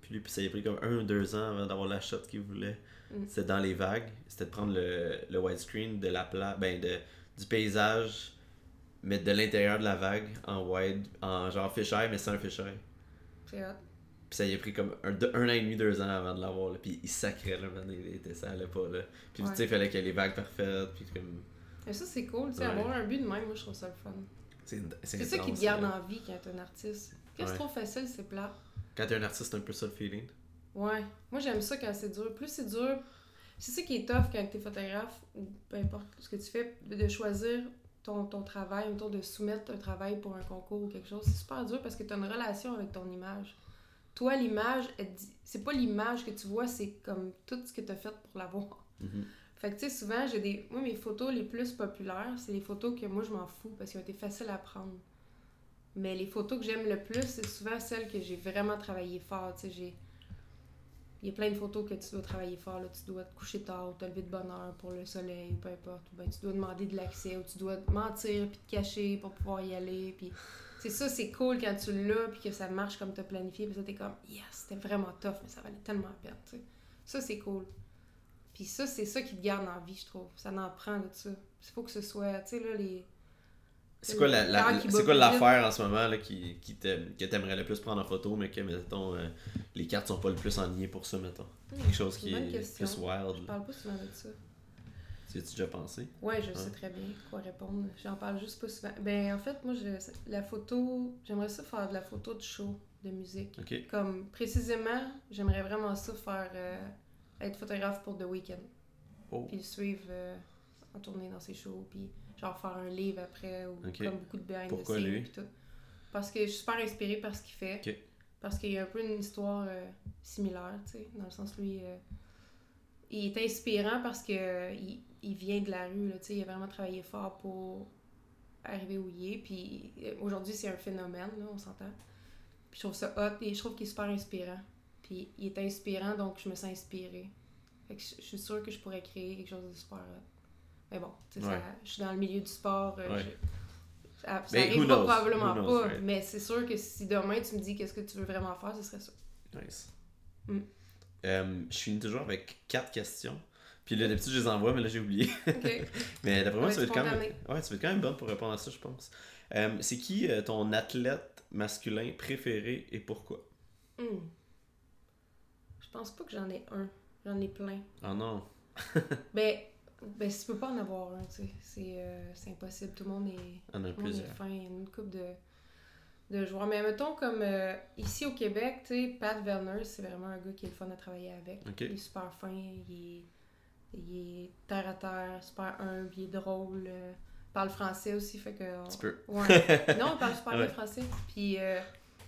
Puis lui, puis ça lui a pris comme un ou deux ans avant d'avoir la shot qu'il voulait. Mm. C'était dans les vagues. C'était de prendre le, le widescreen de la pla ben de, du paysage, mais de l'intérieur de la vague en wide, en genre fisheye, mais sans fisheye. C'est hot. Puis ça lui a pris comme un, deux- un an et demi, deux ans avant de l'avoir. Puis il sacrait là, man, il était, ça allait pas là. Puis tu sais, il fallait qu'il y ait les vagues parfaites. Puis comme. Mais ça, c'est cool. Tu sais, Ouais. avoir un but de même, moi, je trouve ça le fun. C'est ça qui te garde en vie quand t'es un artiste. Quand c'est Ouais. trop facile, c'est plat. Quand t'es un artiste, c'est un peu ça le feeling. Ouais. Moi, j'aime ça quand c'est dur. Plus c'est dur, c'est ça qui est tough quand t'es photographe ou peu importe ce que tu fais, de choisir ton, ton travail, autour de soumettre un travail pour un concours ou quelque chose. C'est super dur parce que t'as une relation avec ton image. Toi, l'image, c'est pas l'image que tu vois, c'est comme tout ce que t'as fait pour l'avoir. Mhm. Fait que tu sais, souvent, j'ai des. Moi, mes photos les plus populaires, c'est les photos que moi, je m'en fous parce qu'elles ont été faciles à prendre. Mais les photos que j'aime le plus, c'est souvent celles que j'ai vraiment travaillé fort. Tu sais, j'ai. Il y a plein de photos que tu dois travailler fort. Là. Tu dois te coucher tard ou te lever de bonne heure pour le soleil ou peu importe. Ou ben, tu dois demander de l'accès ou tu dois mentir puis te cacher pour pouvoir y aller. Puis c'est ça, c'est cool quand tu l'as puis que ça marche comme tu as planifié. Puis ça, t'es comme, yes, c'était vraiment tough, mais ça valait tellement la peine. Ça, c'est cool. Puis ça, c'est ça qui te garde en vie, je trouve. Ça en prend de ça. Il faut que ce soit, tu sais, là, les... C'est quoi la, la- c'est quoi l'affaire en ce moment là, qui, qui que t'aimerais le plus prendre en photo, mais que mettons euh, les cartes sont pas le plus enlignées pour ça, mettons? Quelque chose qui est question. plus wild. Je parle pas souvent de ça. Tu as-tu déjà pensé? Ouais, je Ouais. sais très bien quoi répondre. J'en parle juste pas souvent. Ben, en fait, moi, je, la photo, j'aimerais ça faire de la photo de show, de musique. Comme, précisément, j'aimerais vraiment ça faire, euh, être photographe pour The Weeknd. Oh. Puis le suivre euh, en tournée dans ses shows, puis genre faire un livre après, ou comme beaucoup de behind Pourquoi the scenes, lui? tout. Parce que je suis super inspirée par ce qu'il fait. Parce qu'il y a un peu une histoire euh, similaire, tu sais, dans le sens lui, euh, il est inspirant parce que euh, il, il vient de la rue, là, tu sais, il a vraiment travaillé fort pour arriver où il est, puis aujourd'hui c'est un phénomène, là, on s'entend. Puis je trouve ça hot, et je trouve qu'il est super inspirant. Puis il est inspirant, donc je me sens inspirée. Fait que je, je suis sûre que je pourrais créer quelque chose de super hot. Mais bon, tu Ouais. ça- je suis dans le milieu du sport, euh, Ouais. je- ça, arrivera knows? probablement knows, pas, right? mais c'est sûr que si demain tu me dis qu'est-ce que tu veux vraiment faire, ce serait ça. Nice. Mm. Euh, je finis toujours avec quatre questions. Puis là, d'habitude, je les envoie, mais là, j'ai oublié. Mais d'après moi, Ouais, ça va être quand même... Ouais, tu vas être quand même bonne pour répondre à ça, je pense. Euh, c'est qui euh, ton athlète masculin préféré et pourquoi? Hmm. Je pense pas que j'en ai un. J'en ai plein. Oh non. Ben, ben si tu peux pas en avoir un, tu sais. C'est euh, c'est impossible. Tout le monde est, On en a tout le monde est plusieurs. fin. Il y a une coupe de, de joueurs. Mais mettons, comme euh, ici au Québec, tu sais, Pat Werner, c'est vraiment un gars qui est le fun à travailler avec. Il est super fin. Il est, il est terre à terre, super humble, il est drôle. euh, parle français aussi, fait que. Ouais. Non, il parle super Ouais. bien français. Puis euh,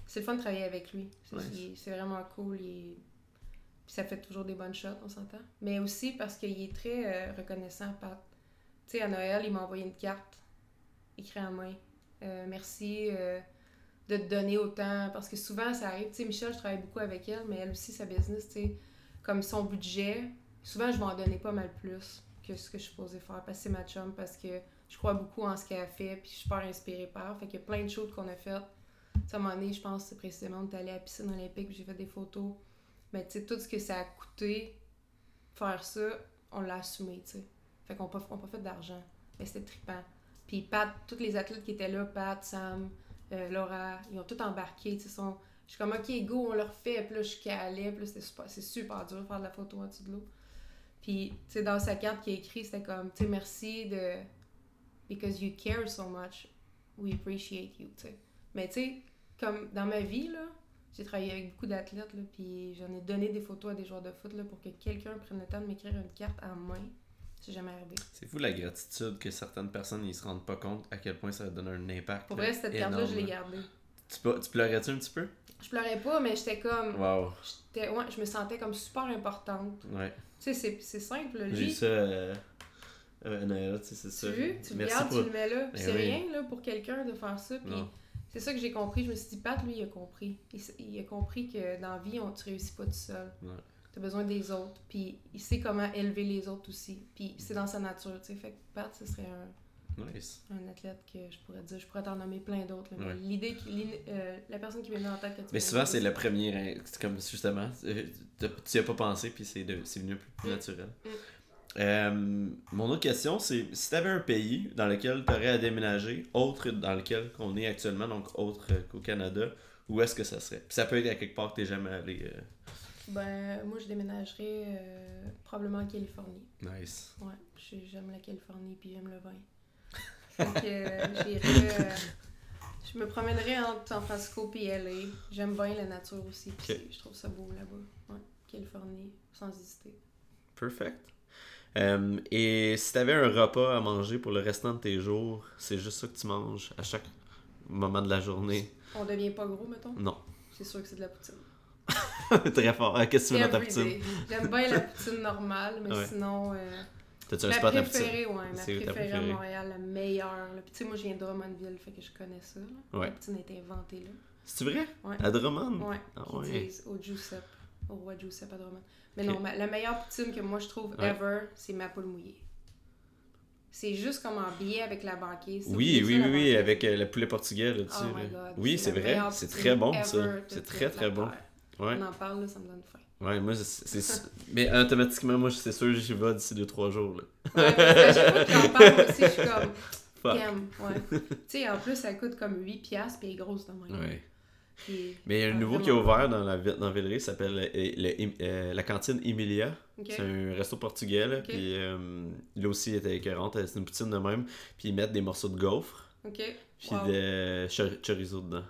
c'est le fun de travailler avec lui. C'est Nice. vraiment cool. il est- Puis ça fait toujours des bonnes shots, on s'entend. Mais aussi parce qu'il est très euh, reconnaissant. Tu sais, à Noël, il m'a envoyé une carte écrite en main. Euh, merci euh, de te donner autant. Parce que souvent, ça arrive. Tu sais, Michel, je travaille beaucoup avec elle, mais elle aussi, sa business, tu sais, comme son budget, souvent, je vais en donner pas mal plus que ce que je suis supposée faire. Parce ma chum, parce que je crois beaucoup en ce qu'elle a fait, puis je suis super inspirée par. Fait qu'il y a plein de choses qu'on a faites. Tu sais, à un moment donné, je pense c'est précisément, on est allé à la piscine olympique, j'ai fait des photos. Mais tu sais, tout ce que ça a coûté faire ça, on l'a assumé, tu sais. Fait qu'on n'a pas, fait d'argent. Mais c'était trippant. Puis Pat, tous les athlètes qui étaient là, Pat, Sam, euh, Laura, ils ont tout embarqué, tu sais. Je suis comme, OK, go, on leur fait. Puis là, je calais. Puis là, c'était super, c'est super dur de faire de la photo en dessous de l'eau. Puis, tu sais, dans sa carte qui a écrit, c'était comme, tu sais, merci de... Because you care so much, we appreciate you, tu sais. Mais tu sais, comme dans ma vie, là, j'ai travaillé avec beaucoup d'athlètes, là, puis j'en ai donné des photos à des joueurs de foot, là, pour que quelqu'un prenne le temps de m'écrire une carte en main. C'est jamais arrivé. C'est fou la gratitude que certaines personnes ils se rendent pas compte à quel point ça donne un impact. Pour vrai, cette carte-là, je l'ai gardée. Tu, pleurais-tu un petit peu? Je pleurais pas, mais j'étais comme... Wow. j'étais- ouais, je me sentais comme super importante. Ouais. Tu sais, c'est- c'est simple, là. J'ai Lui, ça euh, euh, tu sais, c'est ça. tu veux, tu le Merci gardes, pour... tu le mets là. Ben c'est oui. rien, là, pour quelqu'un de faire ça. Puis. C'est ça que j'ai compris. Je me suis dit, Pat, lui, il a compris. Il, a compris que dans la vie, on, tu réussis pas tout seul. Ouais. Tu as besoin des autres. Puis il sait comment élever les autres aussi. Puis c'est dans sa nature, tu sais. Fait que Pat, ce serait un, Nice. un athlète que je pourrais dire. Je pourrais t'en nommer plein d'autres. Ouais. L'idée, euh, la personne qui m'est venue en tête quand tu Mais souvent, c'est le premier, hein, comme justement, euh, tu y as pas pensé, puis c'est venu plus Mm. naturel. Euh, mon autre question, c'est si tu avais un pays dans lequel tu aurais à déménager, autre dans lequel on est actuellement, donc autre qu'au Canada, où est-ce que ça serait? Puis ça peut être à quelque part que tu jamais allé. euh, Ben, moi, je déménagerais euh, probablement en Californie. Nice. Ouais, j'ai- j'aime la Californie puis j'aime le vin. Euh, j'irais, je me promènerais entre San Francisco et LA. J'aime bien la nature aussi. Puis je trouve ça beau là-bas. Ouais, Californie, sans hésiter. Perfect. Euh, et si tu avais un repas à manger pour le restant de tes jours, c'est juste ça que tu manges à chaque moment de la journée On devient pas gros, mettons? Non. C'est sûr que c'est de la poutine. Très fort. Ah, Qu'est-ce que tu mets dans ta poutine? J'aime bien la poutine normale, mais Ouais. sinon. euh, T'as-tu un spot à poutine? préférée, ouais, ma ta préférée à préférée? Montréal, la meilleure. Puis tu sais, moi je viens de Drummondville, fait que je connais ça. là. Ouais. La poutine a été inventée là. C'est vrai? Ouais. À Drummond? Ouais, Ah ouais. au Giuseppe, au roi Giuseppe Drummond. Mais non, ma- la meilleure poutine que moi je trouve Ouais. ever, c'est ma poule mouillée. C'est juste comme en billet avec la banquise. Oui, oui, oui, oui, avec euh, le poulet portugais là-dessus. Oh là. Oui, c'est vrai. C'est très bon, ça. C'est très, très bon. Ouais. On en parle, là, ça me donne faim. Ouais, moi, c'est. Mais automatiquement, moi, c'est sûr, j'y vais d'ici 2-3 jours. Là. Ouais, parce que à chaque fois que j'en parle aussi, je suis comme, Fuck. Ouais. tu sais, en plus, ça coûte comme 8 piastres, puis elle est grosse de même. Ouais. Mais il y a un nouveau qui a vraiment. ouvert dans, la, ville- dans Villeray, ça s'appelle euh, le- euh, la cantine Emilia. C'est un resto portugais, là. Ok. Puis euh, là aussi, il était écœurant. C'est une poutine de même. Puis ils mettent des morceaux de gaufre. Puis Wow. de chor- chorizo dedans.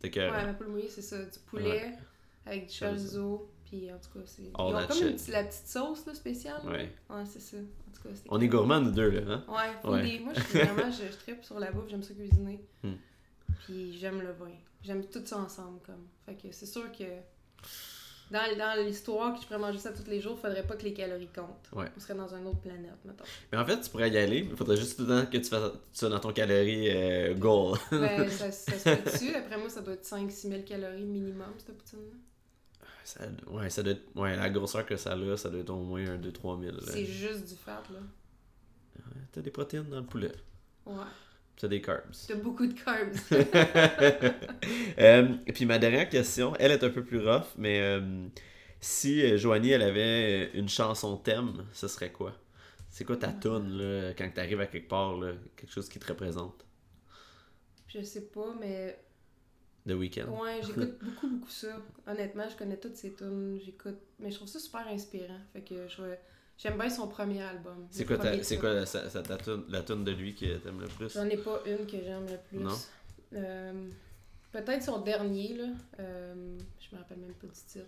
C'est écœurant. Ouais, ma poule mouillée, c'est ça. Du poulet avec du chorizo. Puis en tout cas, c'est. Ils ont comme une la petite sauce là, spéciale. Ouais. Ouais, c'est ça. En tout cas, On est gourmands, nous deux, là. Hein? Ouais, Ouais. foodie. Moi, je suis vraiment, je, je tripe sur la bouffe, j'aime ça cuisiner. Hmm. Puis j'aime le vin. J'aime tout ça ensemble, comme. Fait que c'est sûr que dans, dans l'histoire que je pourrais manger ça tous les jours, faudrait pas que les calories comptent. Ouais. On serait dans une autre planète, mettons. Mais en fait, tu pourrais y aller. Il faudrait juste tout le temps que tu fasses ça dans ton calorie euh, goal. Ben, ça, ça se fait dessus. Après moi, ça doit être 5-6 000 calories minimum, cette poutine-là. Ça- ouais, ça doit être- ouais, la grosseur que ça a, ça doit être au moins un 2-3 000. là. C'est juste du fat, là. T'as des protéines dans le poulet. Ouais. T'as des carbs. T'as beaucoup de carbs. Euh, et puis ma dernière question, elle est un peu plus rough, mais euh, Si euh, Joanie, elle avait une chanson thème, ce serait quoi? C'est quoi ta tune là, quand t'arrives à quelque part, là, quelque chose qui te représente? Je sais pas, mais The Weeknd? ouais, j'écoute beaucoup, beaucoup ça. Honnêtement, je connais toutes ses tunes, j'écoute. Mais je trouve ça super inspirant. Fait que je- j'aime bien son premier album. C'est quoi, ta, c'est quoi la, sa- sa- ta tune- la tune de lui que t'aimes le plus? J'en ai pas une que j'aime le plus. Non? Euh, Peut-être son dernier, là. Euh, je me rappelle même pas du titre.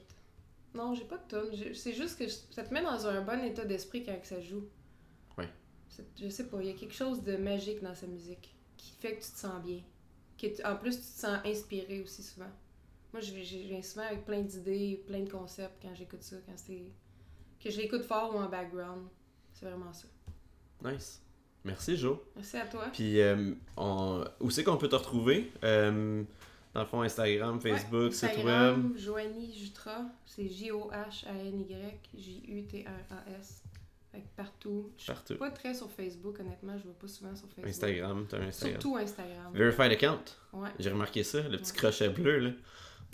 Non, j'ai pas de tune. C'est juste que je- ça te met dans un bon état d'esprit quand que ça joue. Ouais. Je sais pas, il y a quelque chose de magique dans sa musique qui fait que tu te sens bien. En plus, tu te sens inspiré aussi souvent. Moi, je viens souvent avec plein d'idées, plein de concepts quand j'écoute ça, quand c'est... Que je l'écoute fort ou en background. C'est vraiment ça. Nice. Merci, Joe. Merci à toi. Puis, euh, on... où c'est qu'on peut te retrouver? Euh, dans le fond, Instagram, Ouais, Facebook, site web. Instagram, Joanie Jutra, c'est J-O-H-A-N-Y, J-U-T-R-A-S. Fait que partout. Je suis Partout. pas très sur Facebook, honnêtement, je vais pas souvent sur Facebook. Instagram, t'as un Instagram. Surtout Instagram. Verified account. Ouais, J'ai remarqué ça, le petit Ouais. crochet bleu, là.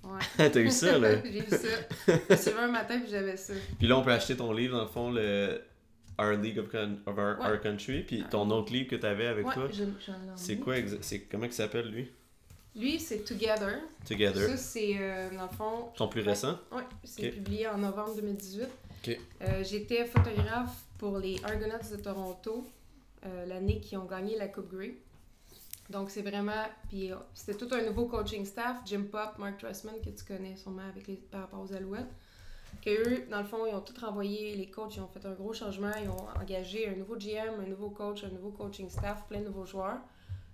Ouais. T'as eu ça, là. J'ai vu ça. Je suis un matin puis j'avais ça. Puis là, on peut acheter ton livre, dans le fond, le Our League of, Con- of Our, Ouais. Our Country. Puis ton autre livre que t'avais avec ouais, toi, je- c'est quoi exa- c'est Comment il s'appelle, lui? Lui, c'est Together. Together. Ça, c'est, euh, dans le fond... Ton plus récent? Ouais, c'est publié en novembre 2018. Ok. Euh, J'étais photographe pour les Argonauts de Toronto euh, l'année qui ont gagné la Coupe Grey. Donc c'est vraiment. Puis euh, c'était tout un nouveau coaching staff. Jim Pop, Mark Tressman, que tu connais sûrement avec les, par rapport aux Alouettes. Que eux, dans le fond, ils ont tout renvoyé, les coachs, ils ont fait un gros changement. Ils ont engagé un nouveau GM, un nouveau coach, un nouveau coaching staff, plein de nouveaux joueurs.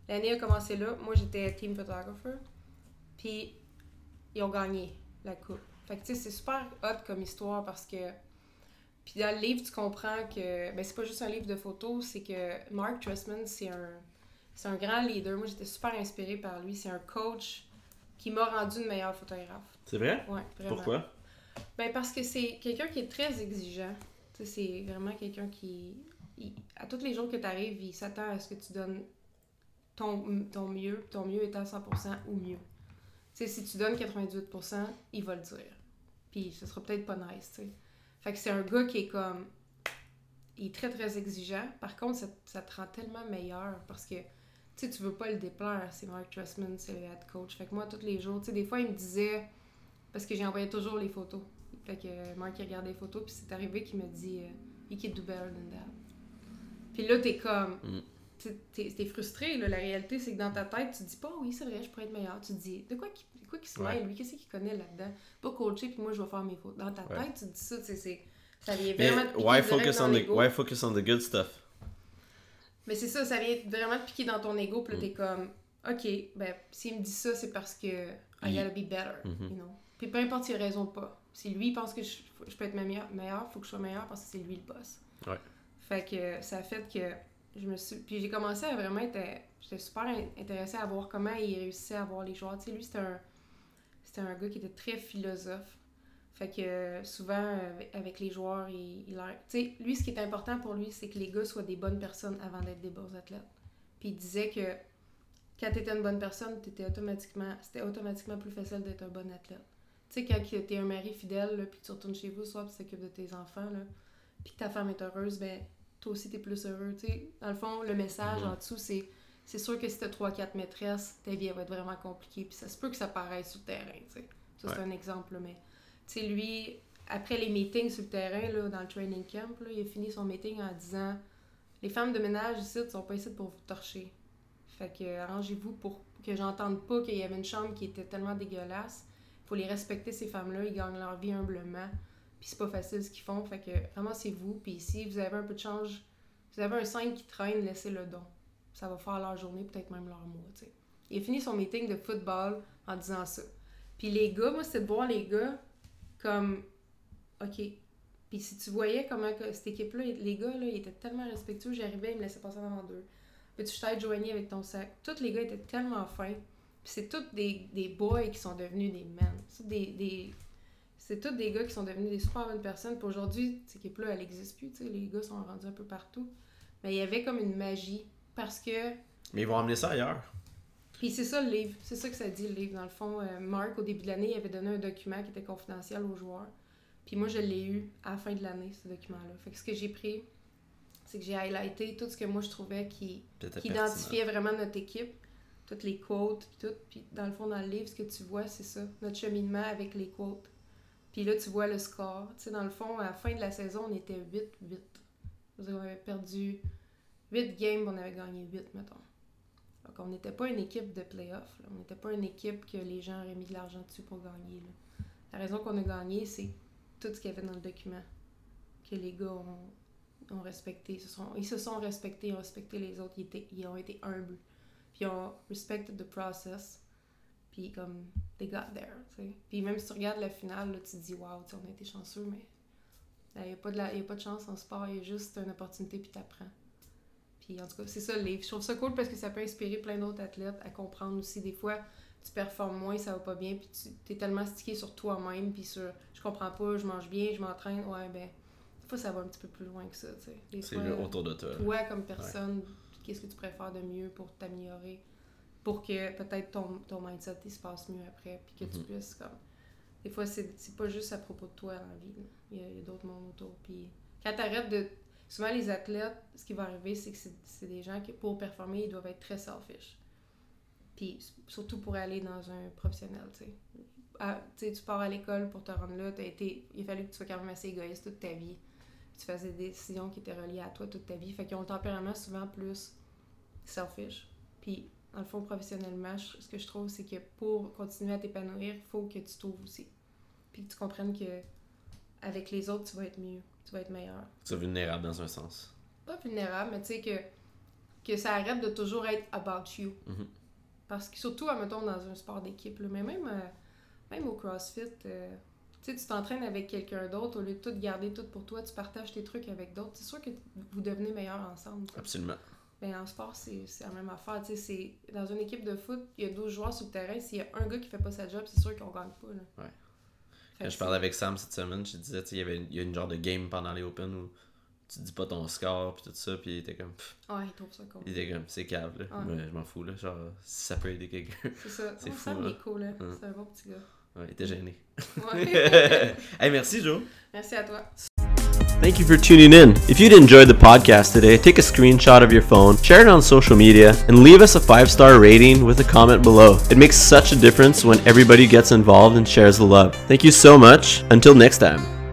L'année a commencé là. Moi, j'étais team photographer. Puis ils ont gagné la coupe. Fait que tu sais, c'est super hot comme histoire parce que. Puis dans le livre, tu comprends que. Ben, c'est pas juste un livre de photos, c'est que Mark Tressman, c'est un. C'est un grand leader. Moi, j'étais super inspirée par lui. C'est un coach qui m'a rendu une meilleure photographe. C'est vrai? Ouais, vraiment. Pourquoi? Ben, parce que c'est quelqu'un qui est très exigeant. C'est vraiment quelqu'un qui. il- à tous les jours que tu arrives, il s'attend à ce que tu donnes ton, ton mieux, ton mieux étant 100% ou mieux. Si tu donnes 98%, il va le dire. Puis ce sera peut-être pas nice. Fait que c'est un gars qui est comme. Il est très très exigeant. Par contre, ça, ça te rend tellement meilleur parce que tu sais, tu veux pas le déplaire. C'est Mark Tressman, c'est le head coach. Fait que moi, tous les jours, tu sais, des fois, il me disait. Parce que j'ai envoyé toujours les photos. Fait que euh, Mark, il regardait les photos, puis c'est arrivé qu'il me dit euh, You can do better than that. Puis là, t'es comme. Mm. t'es- frustré, là. La réalité, c'est que dans ta tête, tu dis pas, oui, c'est vrai, je pourrais être meilleur. Tu te dis, de quoi qu'il quoi qu'il se Ouais. mêle, lui, qu'est-ce qu'il connaît là-dedans? Pas coacher, puis moi, je vais faire mes fautes. Dans ta Ouais. tête, tu te dis ça, tu sais, c'est. Ça vient Mais vraiment. piquer why focus, on the, why focus on the good stuff Mais c'est ça, ça vient vraiment te piquer dans ton ego, puis là, Mm. t'es comme, ok, ben, s'il me dit ça, c'est parce que I gotta be better, Mhm. you know. Puis peu importe s'il a raison ou pas. Si lui pense que je, je peux être meilleur, meilleur, faut que je sois meilleur parce que c'est lui le boss. Ouais. Fait que ça a fait que je me suis. Puis j'ai commencé à vraiment être. J'étais super in- intéressée à voir comment il réussissait à voir les joueurs. Tu sais, lui, c'était un. C'était un gars qui était très philosophe. Fait que euh, souvent, avec- les joueurs, il, il leur- Tu sais, lui, ce qui est important pour lui, c'est que les gars soient des bonnes personnes avant d'être des bons athlètes. Puis il disait que quand tu étais une bonne personne, t'étais automatiquement, c'était automatiquement plus facile d'être un bon athlète. Tu sais, quand tu es un mari fidèle, là, puis tu retournes chez vous puis tu t'occupes de tes enfants, là, puis que ta femme est heureuse, ben toi aussi, tu es plus heureux. Tu sais, dans le fond, le message Mhm. en dessous, c'est c'est sûr que si tu as 3-4 maîtresses, ta vie elle va être vraiment compliquée, puis ça se peut que ça paraisse sur le terrain. tu sais. Ça, c'est Ouais. un exemple, là, mais tu sais, lui, après les meetings sur le terrain, là, dans le training camp, là, il a fini son meeting en disant Les femmes de ménage ici ne sont pas ici pour vous torcher. Fait que arrangez-vous pour que j'entende pas qu'il y avait une chambre qui était tellement dégueulasse. faut les respecter, ces femmes-là. Ils gagnent leur vie humblement. Puis c'est pas facile ce qu'ils font. Fait que vraiment, c'est vous. Puis si vous avez un peu de change, vous avez un 5 qui traîne, laissez le don. Ça va faire leur journée, peut-être même leur mois. tu sais. Il a fini son meeting de football en disant ça. Puis les gars, moi, c'est de voir les gars comme OK. Puis si tu voyais comment que cette équipe-là, les gars, là, ils étaient tellement respectueux, j'arrivais, ils me laissaient passer devant d'eux. Peux-tu je t'aide, Joanie, avec ton sac? Tous les gars étaient tellement fins. Puis c'est tous des, des boys qui sont devenus des men. C'est des, des... C'est tous des gars qui sont devenus des super bonnes personnes. Puis aujourd'hui, cette équipe-là, elle n'existe plus. tu Les gars sont rendus un peu partout. Mais il y avait comme une magie. Parce que Mais ils vont emmener ça ailleurs. Puis c'est ça le livre, c'est ça que ça dit le livre. Dans le fond, euh, Mark, au début de l'année, il avait donné un document qui était confidentiel aux joueurs. Puis moi, je l'ai eu à la fin de l'année, ce document-là. Fait que ce que j'ai pris, c'est que j'ai highlighté tout ce que moi je trouvais qui, identifiait vraiment notre équipe, toutes les quotes, puis tout. Puis dans le fond, dans le livre, ce que tu vois, c'est ça, notre cheminement avec les quotes. Puis là, tu vois le score. Tu sais, dans le fond, à la fin de la saison, on était 8-8. On avait perdu 8 games, on avait gagné 8, mettons. On n'était pas une équipe de playoff. là. On n'était pas une équipe que les gens auraient mis de l'argent dessus pour gagner. La raison qu'on a gagné, c'est tout ce qu'il y avait dans le document. Que les gars ont, respecté. Ils se, sont, respectés, ils ont respecté les autres. Ils, ont été humbles. Puis ils ont respected the process. Puis comme, they got there. tu. Puis même si tu regardes la finale, tu te dis, wow, tu on a été chanceux, mais il n'y a, pas de chance en sport. Il y a juste une opportunité, puis t'apprends. Puis en tout cas, c'est ça le livre. Je trouve ça cool parce que ça peut inspirer plein d'autres athlètes à comprendre aussi. Des fois, tu performes moins, ça va pas bien, puis tu es tellement stické sur toi-même, puis sur je comprends pas, je mange bien, je m'entraîne. Ouais, ben, des fois, ça va un petit peu plus loin que ça, tu sais. C'est le autour de toi. toi comme personne, qu'est-ce que tu préfères de mieux pour t'améliorer, pour que peut-être ton, ton mindset il se passe mieux après, puis que tu Mhm. puisses comme. Des fois, c'est pas juste à propos de toi dans la vie. là. Il y a, il y a d'autres mondes autour. Puis quand t'arrêtes de. Souvent, les athlètes, ce qui va arriver, c'est que c'est- des gens qui, pour performer, ils doivent être très selfish. Puis surtout pour aller dans un professionnel, tu sais. Ah, tu pars à l'école pour te rendre là, t'as été, il a fallu que tu sois quand même assez égoïste toute ta vie. Tu faisais des décisions qui étaient reliées à toi toute ta vie. Fait qu'ils ont le tempérament souvent plus selfish. Puis, dans le fond, professionnellement, je- ce que je trouve, c'est que pour continuer à t'épanouir, il faut que tu t'ouvres aussi. Puis que tu comprennes que avec les autres, tu vas être mieux, tu vas être meilleur. Tu es vulnérable dans un sens. Pas vulnérable, mais tu sais que, que ça arrête de toujours être about you. Mhm. Parce que surtout, mettons, dans un sport d'équipe, mais même, euh, même au CrossFit, euh, tu sais, tu t'entraînes avec quelqu'un d'autre, au lieu de tout garder tout pour toi, tu partages tes trucs avec d'autres. C'est sûr que vous devenez meilleurs ensemble. Absolument. Ben, en sport, c'est la même affaire. tu sais, Dans une équipe de foot, il y a 12 joueurs sur le terrain. S'il y a un gars qui fait pas sa job, c'est sûr qu'on gagne pas. Là. Ouais. Quand je parlais avec Sam cette semaine, je disais, tu sais, il y avait une, il y a une genre de game pendant les Open où tu dis pas ton score, puis tout ça, puis il était comme, pff, Ouais, il trouve ça cool. il était comme, c'est cave, là. Ouais. Mais je m'en fous, là. Genre, si ça peut aider quelqu'un. C'est ça. C'est fou, Sam, il hein. est cool. Là. C'est un bon petit gars. Ouais, il était gêné. Ouais. hey, merci, Joe. Merci à toi. Thank you for tuning in. If you'd enjoyed the podcast today, take a screenshot of your phone, share it on social media, and leave us a five star rating with a comment below. It makes such a difference when everybody gets involved and shares the love. Thank you so much. Until next time.